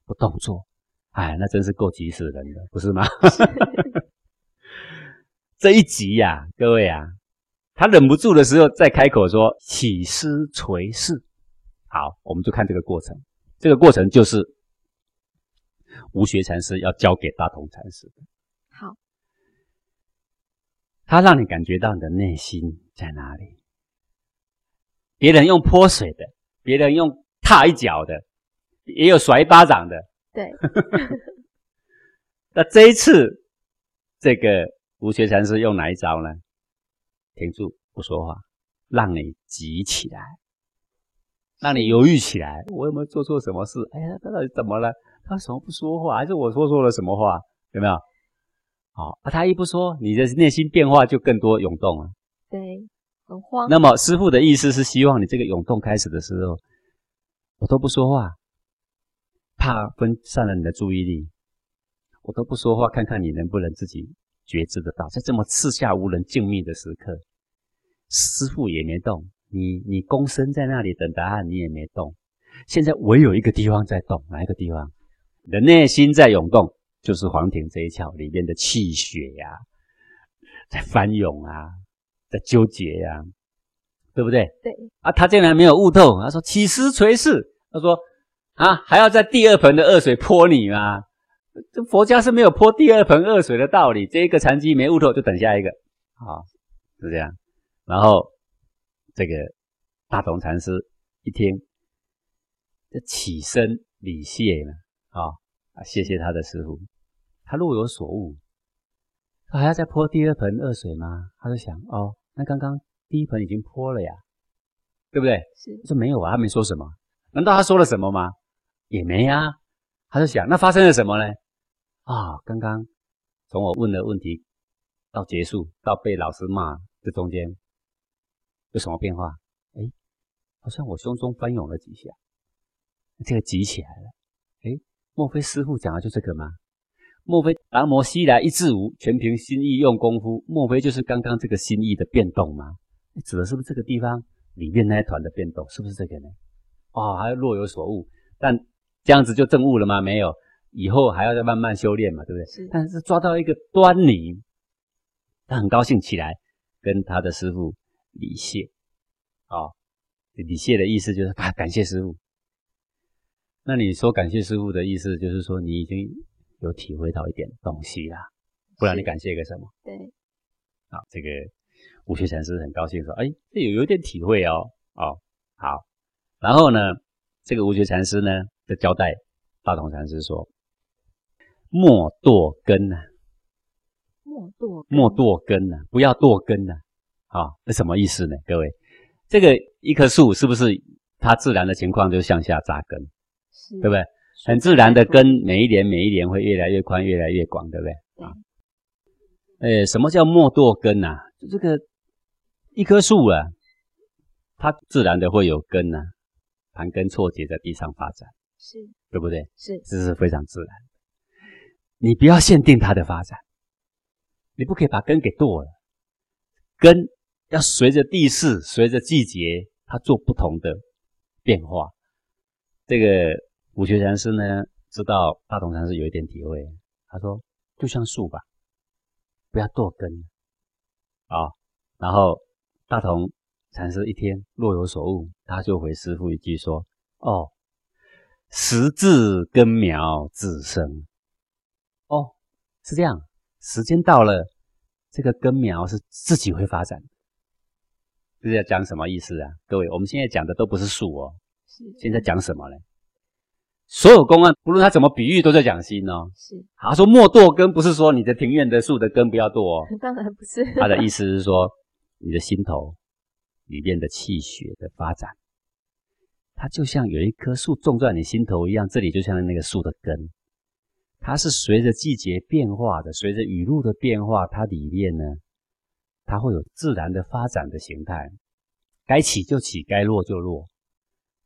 不动作。哎，那真是够急死人的，不是吗？是 这一集呀、啊，各位啊，他忍不住的时候再开口说：“起师垂视。”好，我们就看这个过程。这个过程就是无学禅师要教给大同禅师的。好，他让你感觉到你的内心在哪里。别人用泼水的，别人用踏一脚的，也有甩一巴掌的。对，那这一次，这个无学禅师用哪一招呢？停住，不说话，让你急起来，让你犹豫起来。我有没有做错什么事？哎呀，他到底怎么了？他为什么不说话？还是我说错了什么话？有没有？好，啊，他一不说，你的内心变化就更多涌动了。对，很慌。那么师傅的意思是希望你这个涌动开始的时候，我都不说话。怕分散了你的注意力，我都不说话，看看你能不能自己觉知得到。在这么四下无人、静谧的时刻，师傅也没动，你你躬身在那里等答案，你也没动。现在唯有一个地方在动，哪一个地方？你的内心在涌动，就是黄庭这一窍里面的气血呀、啊，在翻涌啊，在纠结呀、啊，对不对？对。啊，他竟然没有悟透，他说起师垂示，他说。啊，还要在第二盆的恶水泼你吗？这佛家是没有泼第二盆恶水的道理。这一个禅机没悟透，就等下一个，啊，是这样。然后这个大同禅师一听，就起身礼谢了啊啊，谢谢他的师傅。他若有所悟，他还要再泼第二盆恶水吗？他就想哦，那刚刚第一盆已经泼了呀，对不对？是。说没有啊，他没说什么。难道他说了什么吗？也没啊。他就想，那发生了什么呢？啊、刚刚从我问的问题到结束到被老师骂这中间有什么变化？哎，好像我胸中翻涌了几下，这个急起来了。哎，莫非师傅讲的就这个吗？莫非达摩西来一字无，全凭心意用功夫？莫非就是刚刚这个心意的变动吗？指的是不是这个地方里面那一团的变动？是不是这个呢？哦，还若有所悟，但这样子就证悟了吗？没有。以后还要再慢慢修炼嘛，对不对？是。但是抓到一个端倪，他很高兴起来，跟他的师傅李谢。哦，李谢的意思就是啊，感谢师傅。那你说感谢师傅的意思，就是说你已经有体会到一点东西啦，不然你感谢个什么？对。好，这个悟学禅师很高兴说：“哎，这有有点体会哦。”哦，好。然后呢，这个悟学禅师呢，就交代大同禅师说。莫堕根呐，莫堕莫堕根呐，不要堕根呐，啊，这什么意思呢？各位，这个一棵树是不是它自然的情况就向下扎根，是对不对？很自然的根，每一年每一年会越来越宽，越来越广，对不对？对啊，诶，什么叫莫堕根呐？就这个一棵树啊，它自然的会有根呐，盘根错节在地上发展，是对不对？是，这是非常自然。你不要限定它的发展，你不可以把根给剁了，根要随着地势、随着季节，它做不同的变化。这个武学禅师呢，知道大同禅师有一点体会，他说：“就像树吧，不要剁根啊。”然后大同禅师一听若有所悟，他就回师父一句说：“哦，时至根苗自生。”哦，是这样。时间到了，这个根苗是自己会发展。这是要讲什么意思啊？各位，我们现在讲的都不是树哦。是。现在讲什么呢？所有公案，不论他怎么比喻，都在讲心哦。是。他说莫剁根，不是说你的庭院的树的根不要剁哦。当然不是。他的意思是说，你的心头里面的气血的发展，它就像有一棵树种在你心头一样，这里就像那个树的根。它是随着季节变化的，随着雨露的变化，它里面呢，它会有自然的发展的形态，该起就起，该落就落，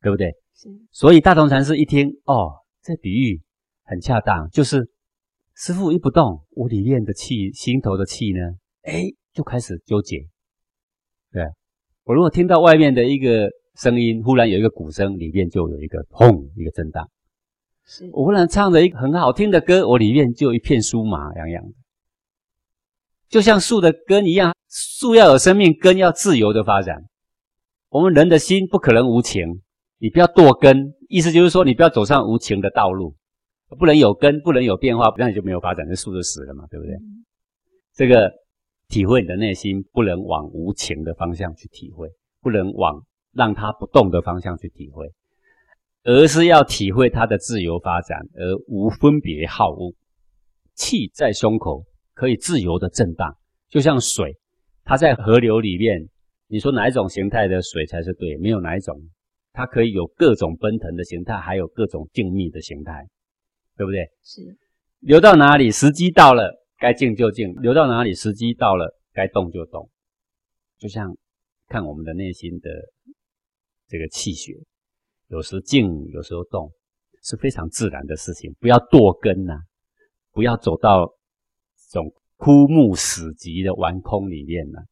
对不对？是。所以大同禅师一听，哦，这比喻很恰当，就是师傅一不动，我里面的气，心头的气呢，哎，就开始纠结。对，我如果听到外面的一个声音，忽然有一个鼓声，里面就有一个轰，一个震荡。是我忽然唱着一个很好听的歌，我里面就一片酥麻痒痒的，就像树的根一样，树要有生命，根要自由的发展。我们人的心不可能无情，你不要剁根，意思就是说你不要走上无情的道路，不能有根，不能有变化，那你就没有发展，这树就死了嘛，对不对？嗯、这个体会你的内心，不能往无情的方向去体会，不能往让它不动的方向去体会。而是要体会它的自由发展，而无分别好恶。气在胸口可以自由的震荡，就像水，它在河流里面，你说哪一种形态的水才是对？没有哪一种，它可以有各种奔腾的形态，还有各种静谧的形态，对不对？是。流到哪里，时机到了，该静就静；流到哪里，时机到了，该动就动。就像看我们的内心的这个气血。有时静，有时候动，是非常自然的事情。不要堕根呐、不要走到这种枯木死寂的顽空里面呐、啊。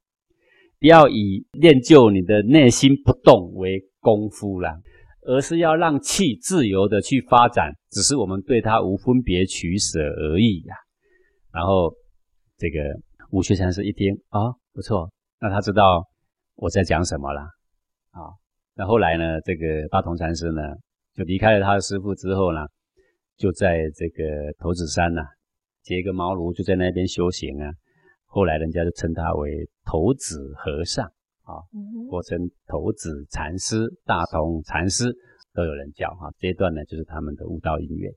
不要以练就你的内心不动为功夫啦，而是要让气自由的去发展，只是我们对它无分别取舍而已呀、然后这个悟学禅师一听啊、哦，不错，那他知道我在讲什么了啊。那后来呢，这个大同禅师呢，就离开了他的师父之后呢，就在这个头子山呐、啊，结一个茅庐，就在那边修行啊。后来人家就称他为头子和尚啊，或称头子禅师、大同禅师。都有人叫哈。这一段呢，就是他们的悟道因缘。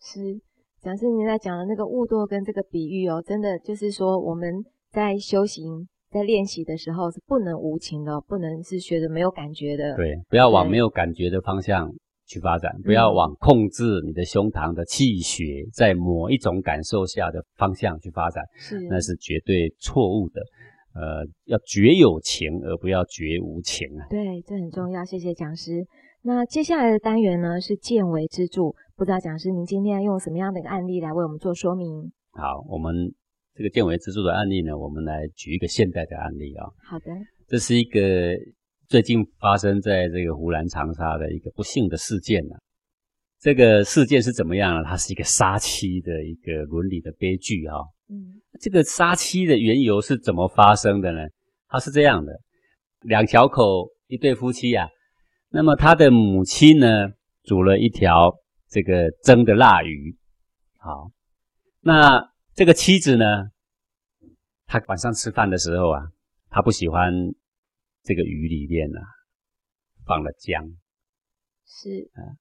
是，讲师您在讲的那个悟道跟这个比喻哦，真的就是说我们在修行、在练习的时候是不能无情的，不能是学的没有感觉的。对，不要往没有感觉的方向去发展，不要往控制你的胸膛的气血在某一种感受下的方向去发展，是，那是绝对错误的。呃，要绝有情，而不要绝无情啊。对，这很重要。谢谢讲师。那接下来的单元呢，是见微知著。不知道讲师您今天要用什么样的一个案例来为我们做说明？好，我们这个见微知著的案例呢，我们来举一个现代的案例啊。好的，这是一个最近发生在这个湖南长沙的一个不幸的事件呢。这个事件是怎么样呢？它是一个杀妻的一个伦理的悲剧啊。嗯，这个杀妻的缘由是怎么发生的呢？它是这样的，两小口一对夫妻啊，那么他的母亲呢，煮了一条这个蒸的腊鱼，好，那这个妻子呢，她晚上吃饭的时候啊，她不喜欢这个鱼里面啊放了姜，是啊，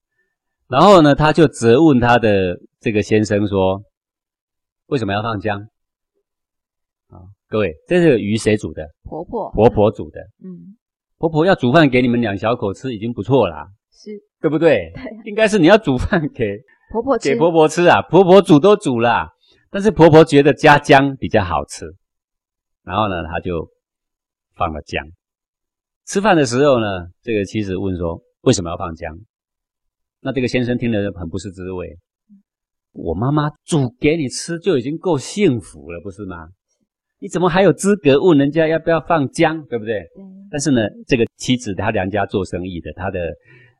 然后呢，她就责问她的这个先生说。为什么要放姜？啊，各位，这是鱼谁煮的？婆婆，婆婆煮的。嗯，婆婆要煮饭给你们两小口吃，已经不错啦。是，对不对？对，应该是你要煮饭给婆婆吃，给婆婆吃啊。婆婆煮都煮了，但是婆婆觉得加姜比较好吃，然后呢，她就放了姜。吃饭的时候呢，这个妻子问说：“为什么要放姜？”那这个先生听了很不是滋味。我妈妈煮给你吃就已经够幸福了，不是吗？你怎么还有资格问人家要不要放姜，对不对？嗯。但是呢，这个妻子她娘家做生意的，她的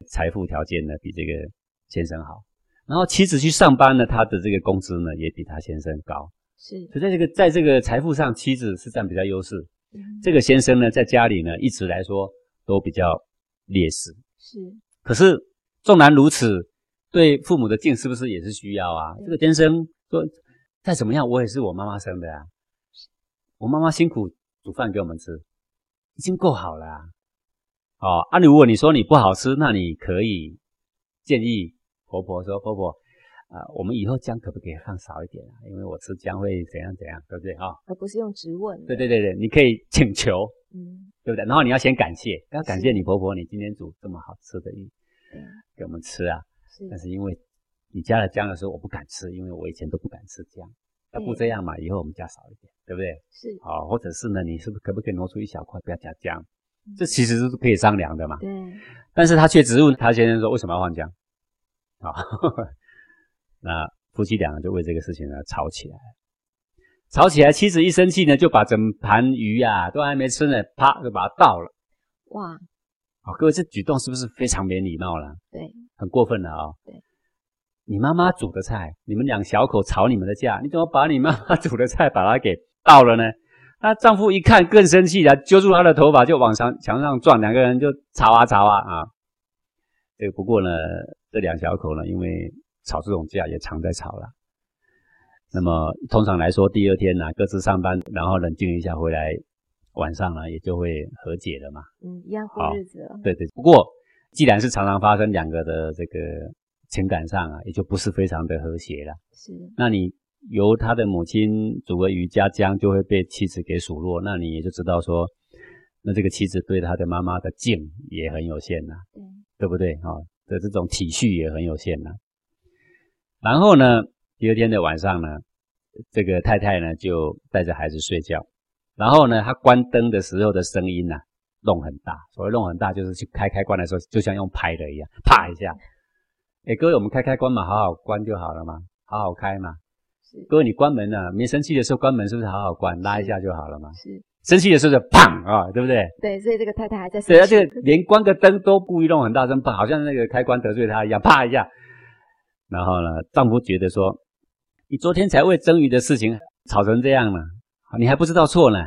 财富条件呢比这个先生好。然后妻子去上班呢，她的这个工资呢也比他先生高。是。所以在这个在这个财富上，妻子是占比较优势。嗯。这个先生呢，在家里呢一直来说都比较劣势。是。可是纵然如此。对父母的敬是不是也是需要啊？这个先生说，再怎么样，我也是我妈妈生的啊。我妈妈辛苦煮饭给我们吃，已经够好了啊。哦，啊，如果你说你不好吃，那你可以建议婆婆说：“婆婆啊，我们以后姜可不可以放少一点啊？因为我吃姜会怎样怎样，对不对啊？”而不是用质问。对对对对，你可以请求，嗯，对不对？然后你要先感谢，要感谢你婆婆，你今天煮这么好吃的鱼，给我们吃啊。是但是因为你加了姜的时候，我不敢吃，因为我以前都不敢吃姜。要不这样嘛，以后我们加少一点，对不对？是。好，或者是呢，你是不是可不可以挪出一小块，不要加姜？这其实是可以商量的嘛。对。但是他却质问他先生说：“为什么要放姜？”好，那夫妻两个就为这个事情呢吵起来。吵起来，妻子一生气呢，就把整盘鱼啊都还没吃呢，啪就把它倒了。哇！好，各位，这举动是不是非常没礼貌了？对。很过分了啊！对，你妈妈煮的菜，你们两小口吵你们的架，你怎么把你妈妈 煮的菜把它给倒了呢？那丈夫一看更生气了，揪住她的头发就往墙墙上撞，两个人就吵啊吵啊啊！这不过呢，这两小口呢，因为吵这种架也常在吵了。那么通常来说，第二天呢，各自上班，然后冷静一下回来，晚上呢也就会和解了嘛。嗯，一样过日子了。对对，不过。既然是常常发生两个的这个情感上啊，也就不是非常的和谐了。是，那你由他的母亲煮个鱼加姜，就会被妻子给数落，那你也就知道说，那这个妻子对他的妈妈的敬也很有限呐，对，对不对？哈，的这种体恤也很有限呐。然后呢，第二天的晚上呢，这个太太呢就带着孩子睡觉，然后呢，她关灯的时候的声音呢、啊。弄很大，所谓弄很大，就是去开开关的时候，就像用拍的一样，啪一下。哎，各位，我们开开关嘛，好好关就好了嘛，好好开嘛。是。各位，你关门啊，没生气的时候关门是不是好好关，拉一下就好了嘛？是。生气的时候就砰啊，对不对？对，所以这个太太还在生气。对而且连关个灯都故意弄很大声，啪，好像那个开关得罪他一样，啪一下。然后呢，丈夫觉得说，你昨天才为蒸鱼的事情吵成这样了，你还不知道错呢，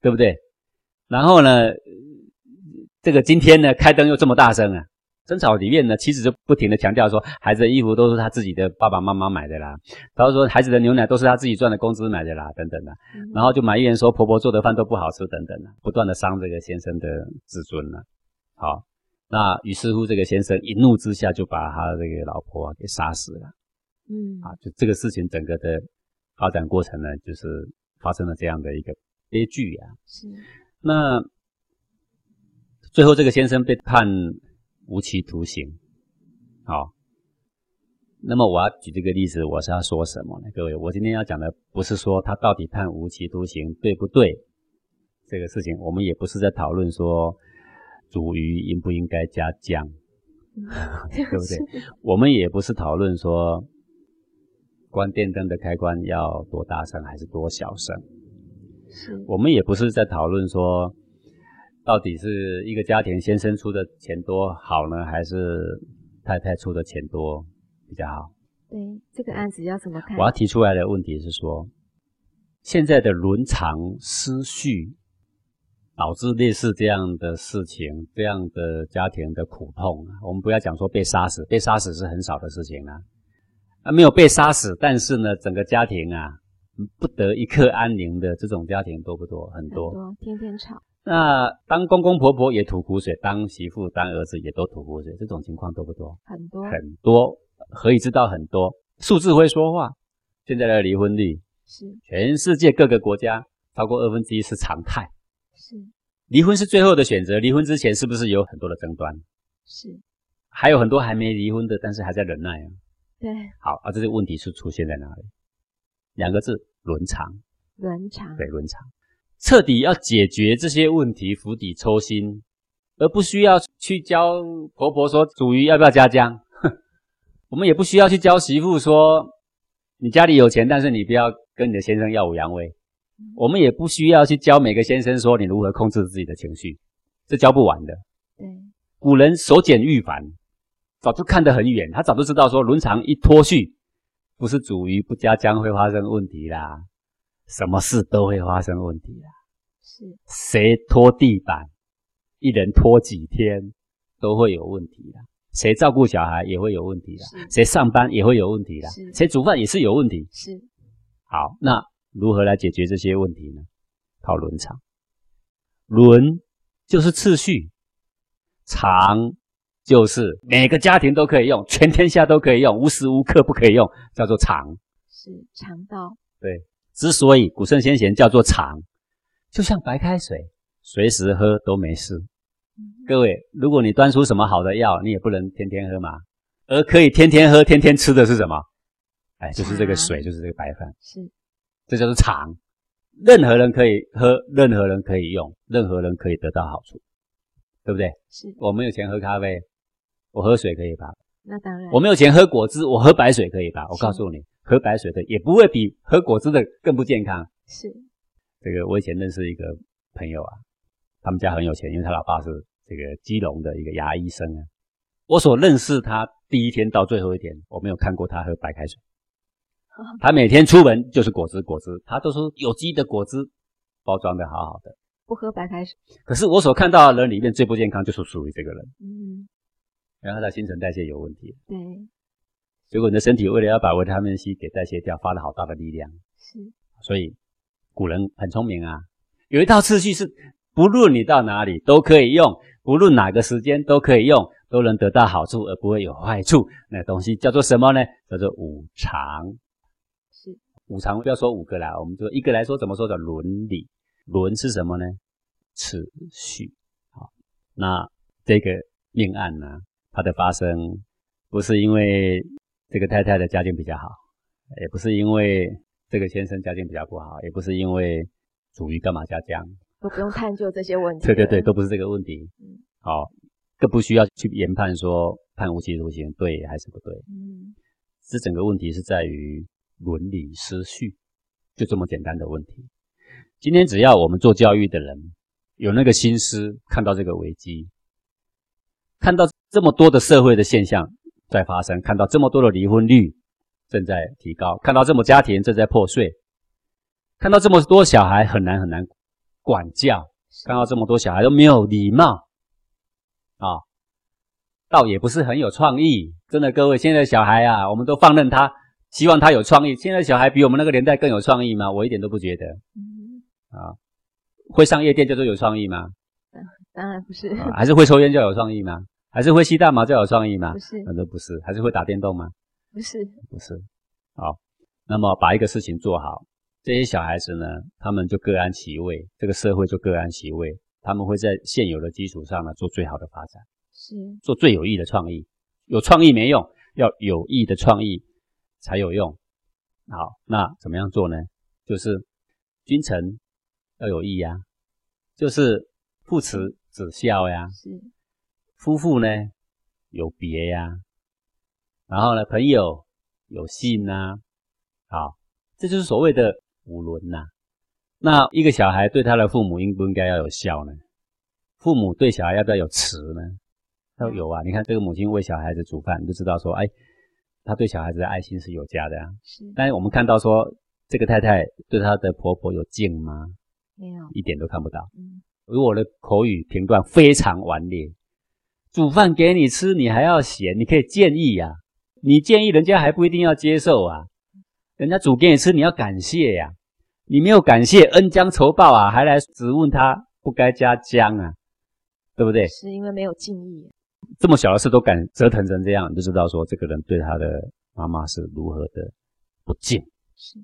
对不对？然后呢？这个今天呢，开灯又这么大声啊！争吵里面呢，妻子就不停的强调说，孩子的衣服都是他自己的爸爸妈妈买的啦，然后说孩子的牛奶都是他自己赚的工资买的啦，等等的，然后就埋怨说婆婆做的饭都不好吃，等等的，不断的伤这个先生的自尊了。好，那于是乎，这个先生一怒之下就把他这个老婆给杀死了。嗯，啊，就这个事情整个的发展过程呢，就是发生了这样的一个悲剧啊。是。那最后这个先生被判无期徒刑。好，那么我要举这个例子，我是要说什么呢？各位，我今天要讲的不是说他到底判无期徒刑对不对这个事情，我们也不是在讨论说。煮鱼应不应该加姜，对不对？我们也不是讨论说关电灯的开关要多大声还是多小声，我们也不是在讨论说到底是一个家庭先生出的钱多好呢，还是太太出的钱多比较好？对，这个案子要怎么看？我要提出来的问题是说，现在的伦常失序。导致类似这样的事情，这样的家庭的苦痛，我们不要讲说被杀死，被杀死是很少的事情啊，啊，没有被杀死，但是呢，整个家庭啊，不得一刻安宁的这种家庭多不多？很多，很多，天天吵。那当公公婆婆也吐苦水，当媳妇、当儿子也都吐苦水，这种情况多不多？很多，很多，何以知道很多？数字会说话。现在的离婚率是全世界各个国家超过二分之一是常态。是，离婚是最后的选择。离婚之前是不是有很多的争端？是，还有很多还没离婚的，但是还在忍耐啊。对，好啊，这个问题是出现在哪里？两个字：伦常。伦常，对，伦常，彻底要解决这些问题，釜底抽薪，而不需要去教婆婆说煮鱼要不要加姜。哼，我们也不需要去教媳妇说，你家里有钱，但是你不要跟你的先生耀武扬威。我们也不需要去教每个先生说你如何控制自己的情绪，这教不完的。对，古人手简育繁，早就看得很远，他早就知道说伦常一脱序，不是煮鱼不加姜会发生问题啦，什么事都会发生问题啦。是，谁拖地板，一人拖几天都会有问题啦。谁照顾小孩也会有问题的。谁上班也会有问题的。谁煮饭也是有问题。是，好，那。如何来解决这些问题呢？靠伦常，伦就是次序，常就是每个家庭都可以用，全天下都可以用，无时无刻不可以用，叫做常。是常道。对，之所以古圣先贤叫做常，就像白开水，随时喝都没事。嗯。各位，如果你端出什么好的药，你也不能天天喝嘛。而可以天天喝、天天吃的是什么？哎，就是这个水，就是这个白饭。是。这叫做常，任何人可以喝，任何人可以用，任何人可以得到好处，对不对？是。我没有钱喝咖啡，我喝水可以吧？那当然。我没有钱喝果汁，我喝白水可以吧？我告诉你，喝白水的也不会比喝果汁的更不健康。是。这个我以前认识一个朋友啊，他们家很有钱，因为他老爸是这个基隆的一个牙医生啊。我所认识他第一天到最后一天，我没有看过他喝白开水。他每天出门就是果汁，果汁，他都说有机的果汁，包装的好好的，不喝白开水。可是我所看到的人里面最不健康，就是属于这个人。嗯，然后他的新陈代谢有问题。对，结果你的身体为了要把维他命 C 给代谢掉，花了好大的力量。是，所以古人很聪明啊，有一套次序是不论你到哪里都可以用，不论哪个时间都可以用，都能得到好处而不会有坏处。那个东西叫做什么呢？叫做五常。是五常不要说五个啦，我们就一个来说，怎么说叫伦理？伦是什么呢？次序。好，那这个命案呢，它的发生不是因为这个太太的家境比较好，也不是因为这个先生家境比较不好，也不是因为煮鱼干嘛加姜，都不用探究这些问题。对对对，都不是这个问题。嗯，好，更不需要去研判说判无期徒刑对还是不对。嗯，这整个问题是在于。伦理失序，就这么简单的问题。今天只要我们做教育的人有那个心思，看到这个危机，看到这么多的社会的现象在发生，看到这么多的离婚率正在提高，看到这么家庭正在破碎，看到这么多小孩很难很难管教，看到这么多小孩都没有礼貌，啊，倒也不是很有创意。真的，各位，现在的小孩啊，我们都放任他。希望他有创意。现在小孩比我们那个年代更有创意吗？我一点都不觉得。嗯，啊，会上夜店叫做有创意吗？当然不是。啊，还是会抽烟叫有创意吗？还是会吸大麻最有创意吗？不是，那都不是。还是会打电动吗？不是，不是。好，那么把一个事情做好，这些小孩子呢，他们就各安其位，这个社会就各安其位，他们会在现有的基础上呢做最好的发展，是做最有益的创意。有创意没用，要有益的创意才有用。好，那怎么样做呢？就是君臣要有义呀，就是父慈子孝呀，是夫妇呢有别呀，然后呢朋友有信呐，好，这就是所谓的五伦呐。那一个小孩对他的父母应不应该要有孝呢？父母对小孩要不要有慈呢？要有啊！你看这个母亲为小孩子煮饭，你就知道说，哎，他对小孩子的爱心是有加的啊。是，但是我们看到说，这个太太对她的婆婆有敬吗？没有，一点都看不到。嗯，而我的口语评断非常顽劣。煮饭给你吃，你还要嫌？你可以建议呀、啊，你建议人家还不一定要接受啊。人家煮给你吃，你要感谢呀、啊。你没有感谢，恩将仇报啊，还来质问他不该加姜啊，对不对？是因为没有敬意。这么小的事都敢折腾成这样，你就知道说这个人对他的妈妈是如何的不敬。是，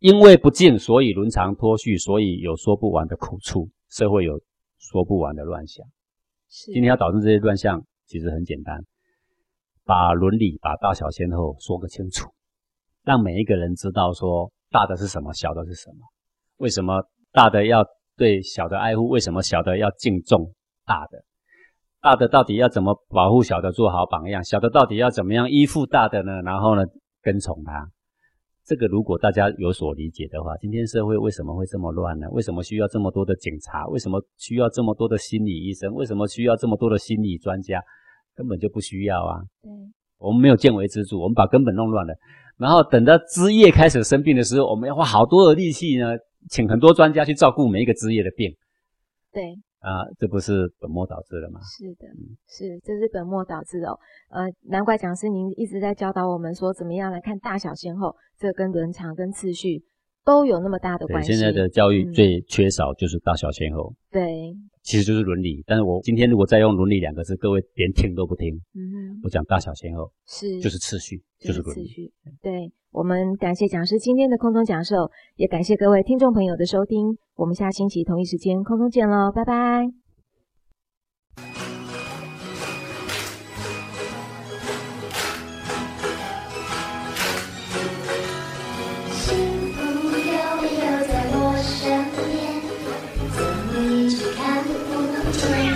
因为不敬，所以伦常脱序，所以有说不完的苦处，社会有说不完的乱象。今天要导致这些乱象，其实很简单，把伦理、把大小先后说个清楚，让每一个人知道说大的是什么，小的是什么，为什么大的要对小的爱护，为什么小的要敬重大的。大的到底要怎么保护小的，做好榜样？小的到底要怎么样依附大的呢？然后呢，跟从他。这个如果大家有所理解的话，今天社会为什么会这么乱呢？为什么需要这么多的警察？为什么需要这么多的心理医生？为什么需要这么多的心理专家？根本就不需要啊。对，我们没有见微知著，我们把根本弄乱了。然后等到枝叶开始生病的时候，我们要花好多的力气呢，请很多专家去照顾每一个枝叶的病。对。啊，这不是本末倒置了吗？是的，是，这是本末倒置哦。呃，难怪讲师您一直在教导我们说，怎么样来看大小先后，这跟伦常跟次序都有那么大的关系。现在的教育最缺少就是大小先后。嗯、对。其实就是伦理，但是我今天如果再用伦理两个字，各位连听都不听。嗯哼，我讲大小先后是就是次序，就是。次序。对，我们感谢讲师今天的空中讲授，也感谢各位听众朋友的收听。我们下星期同一时间空中见喽，拜拜。就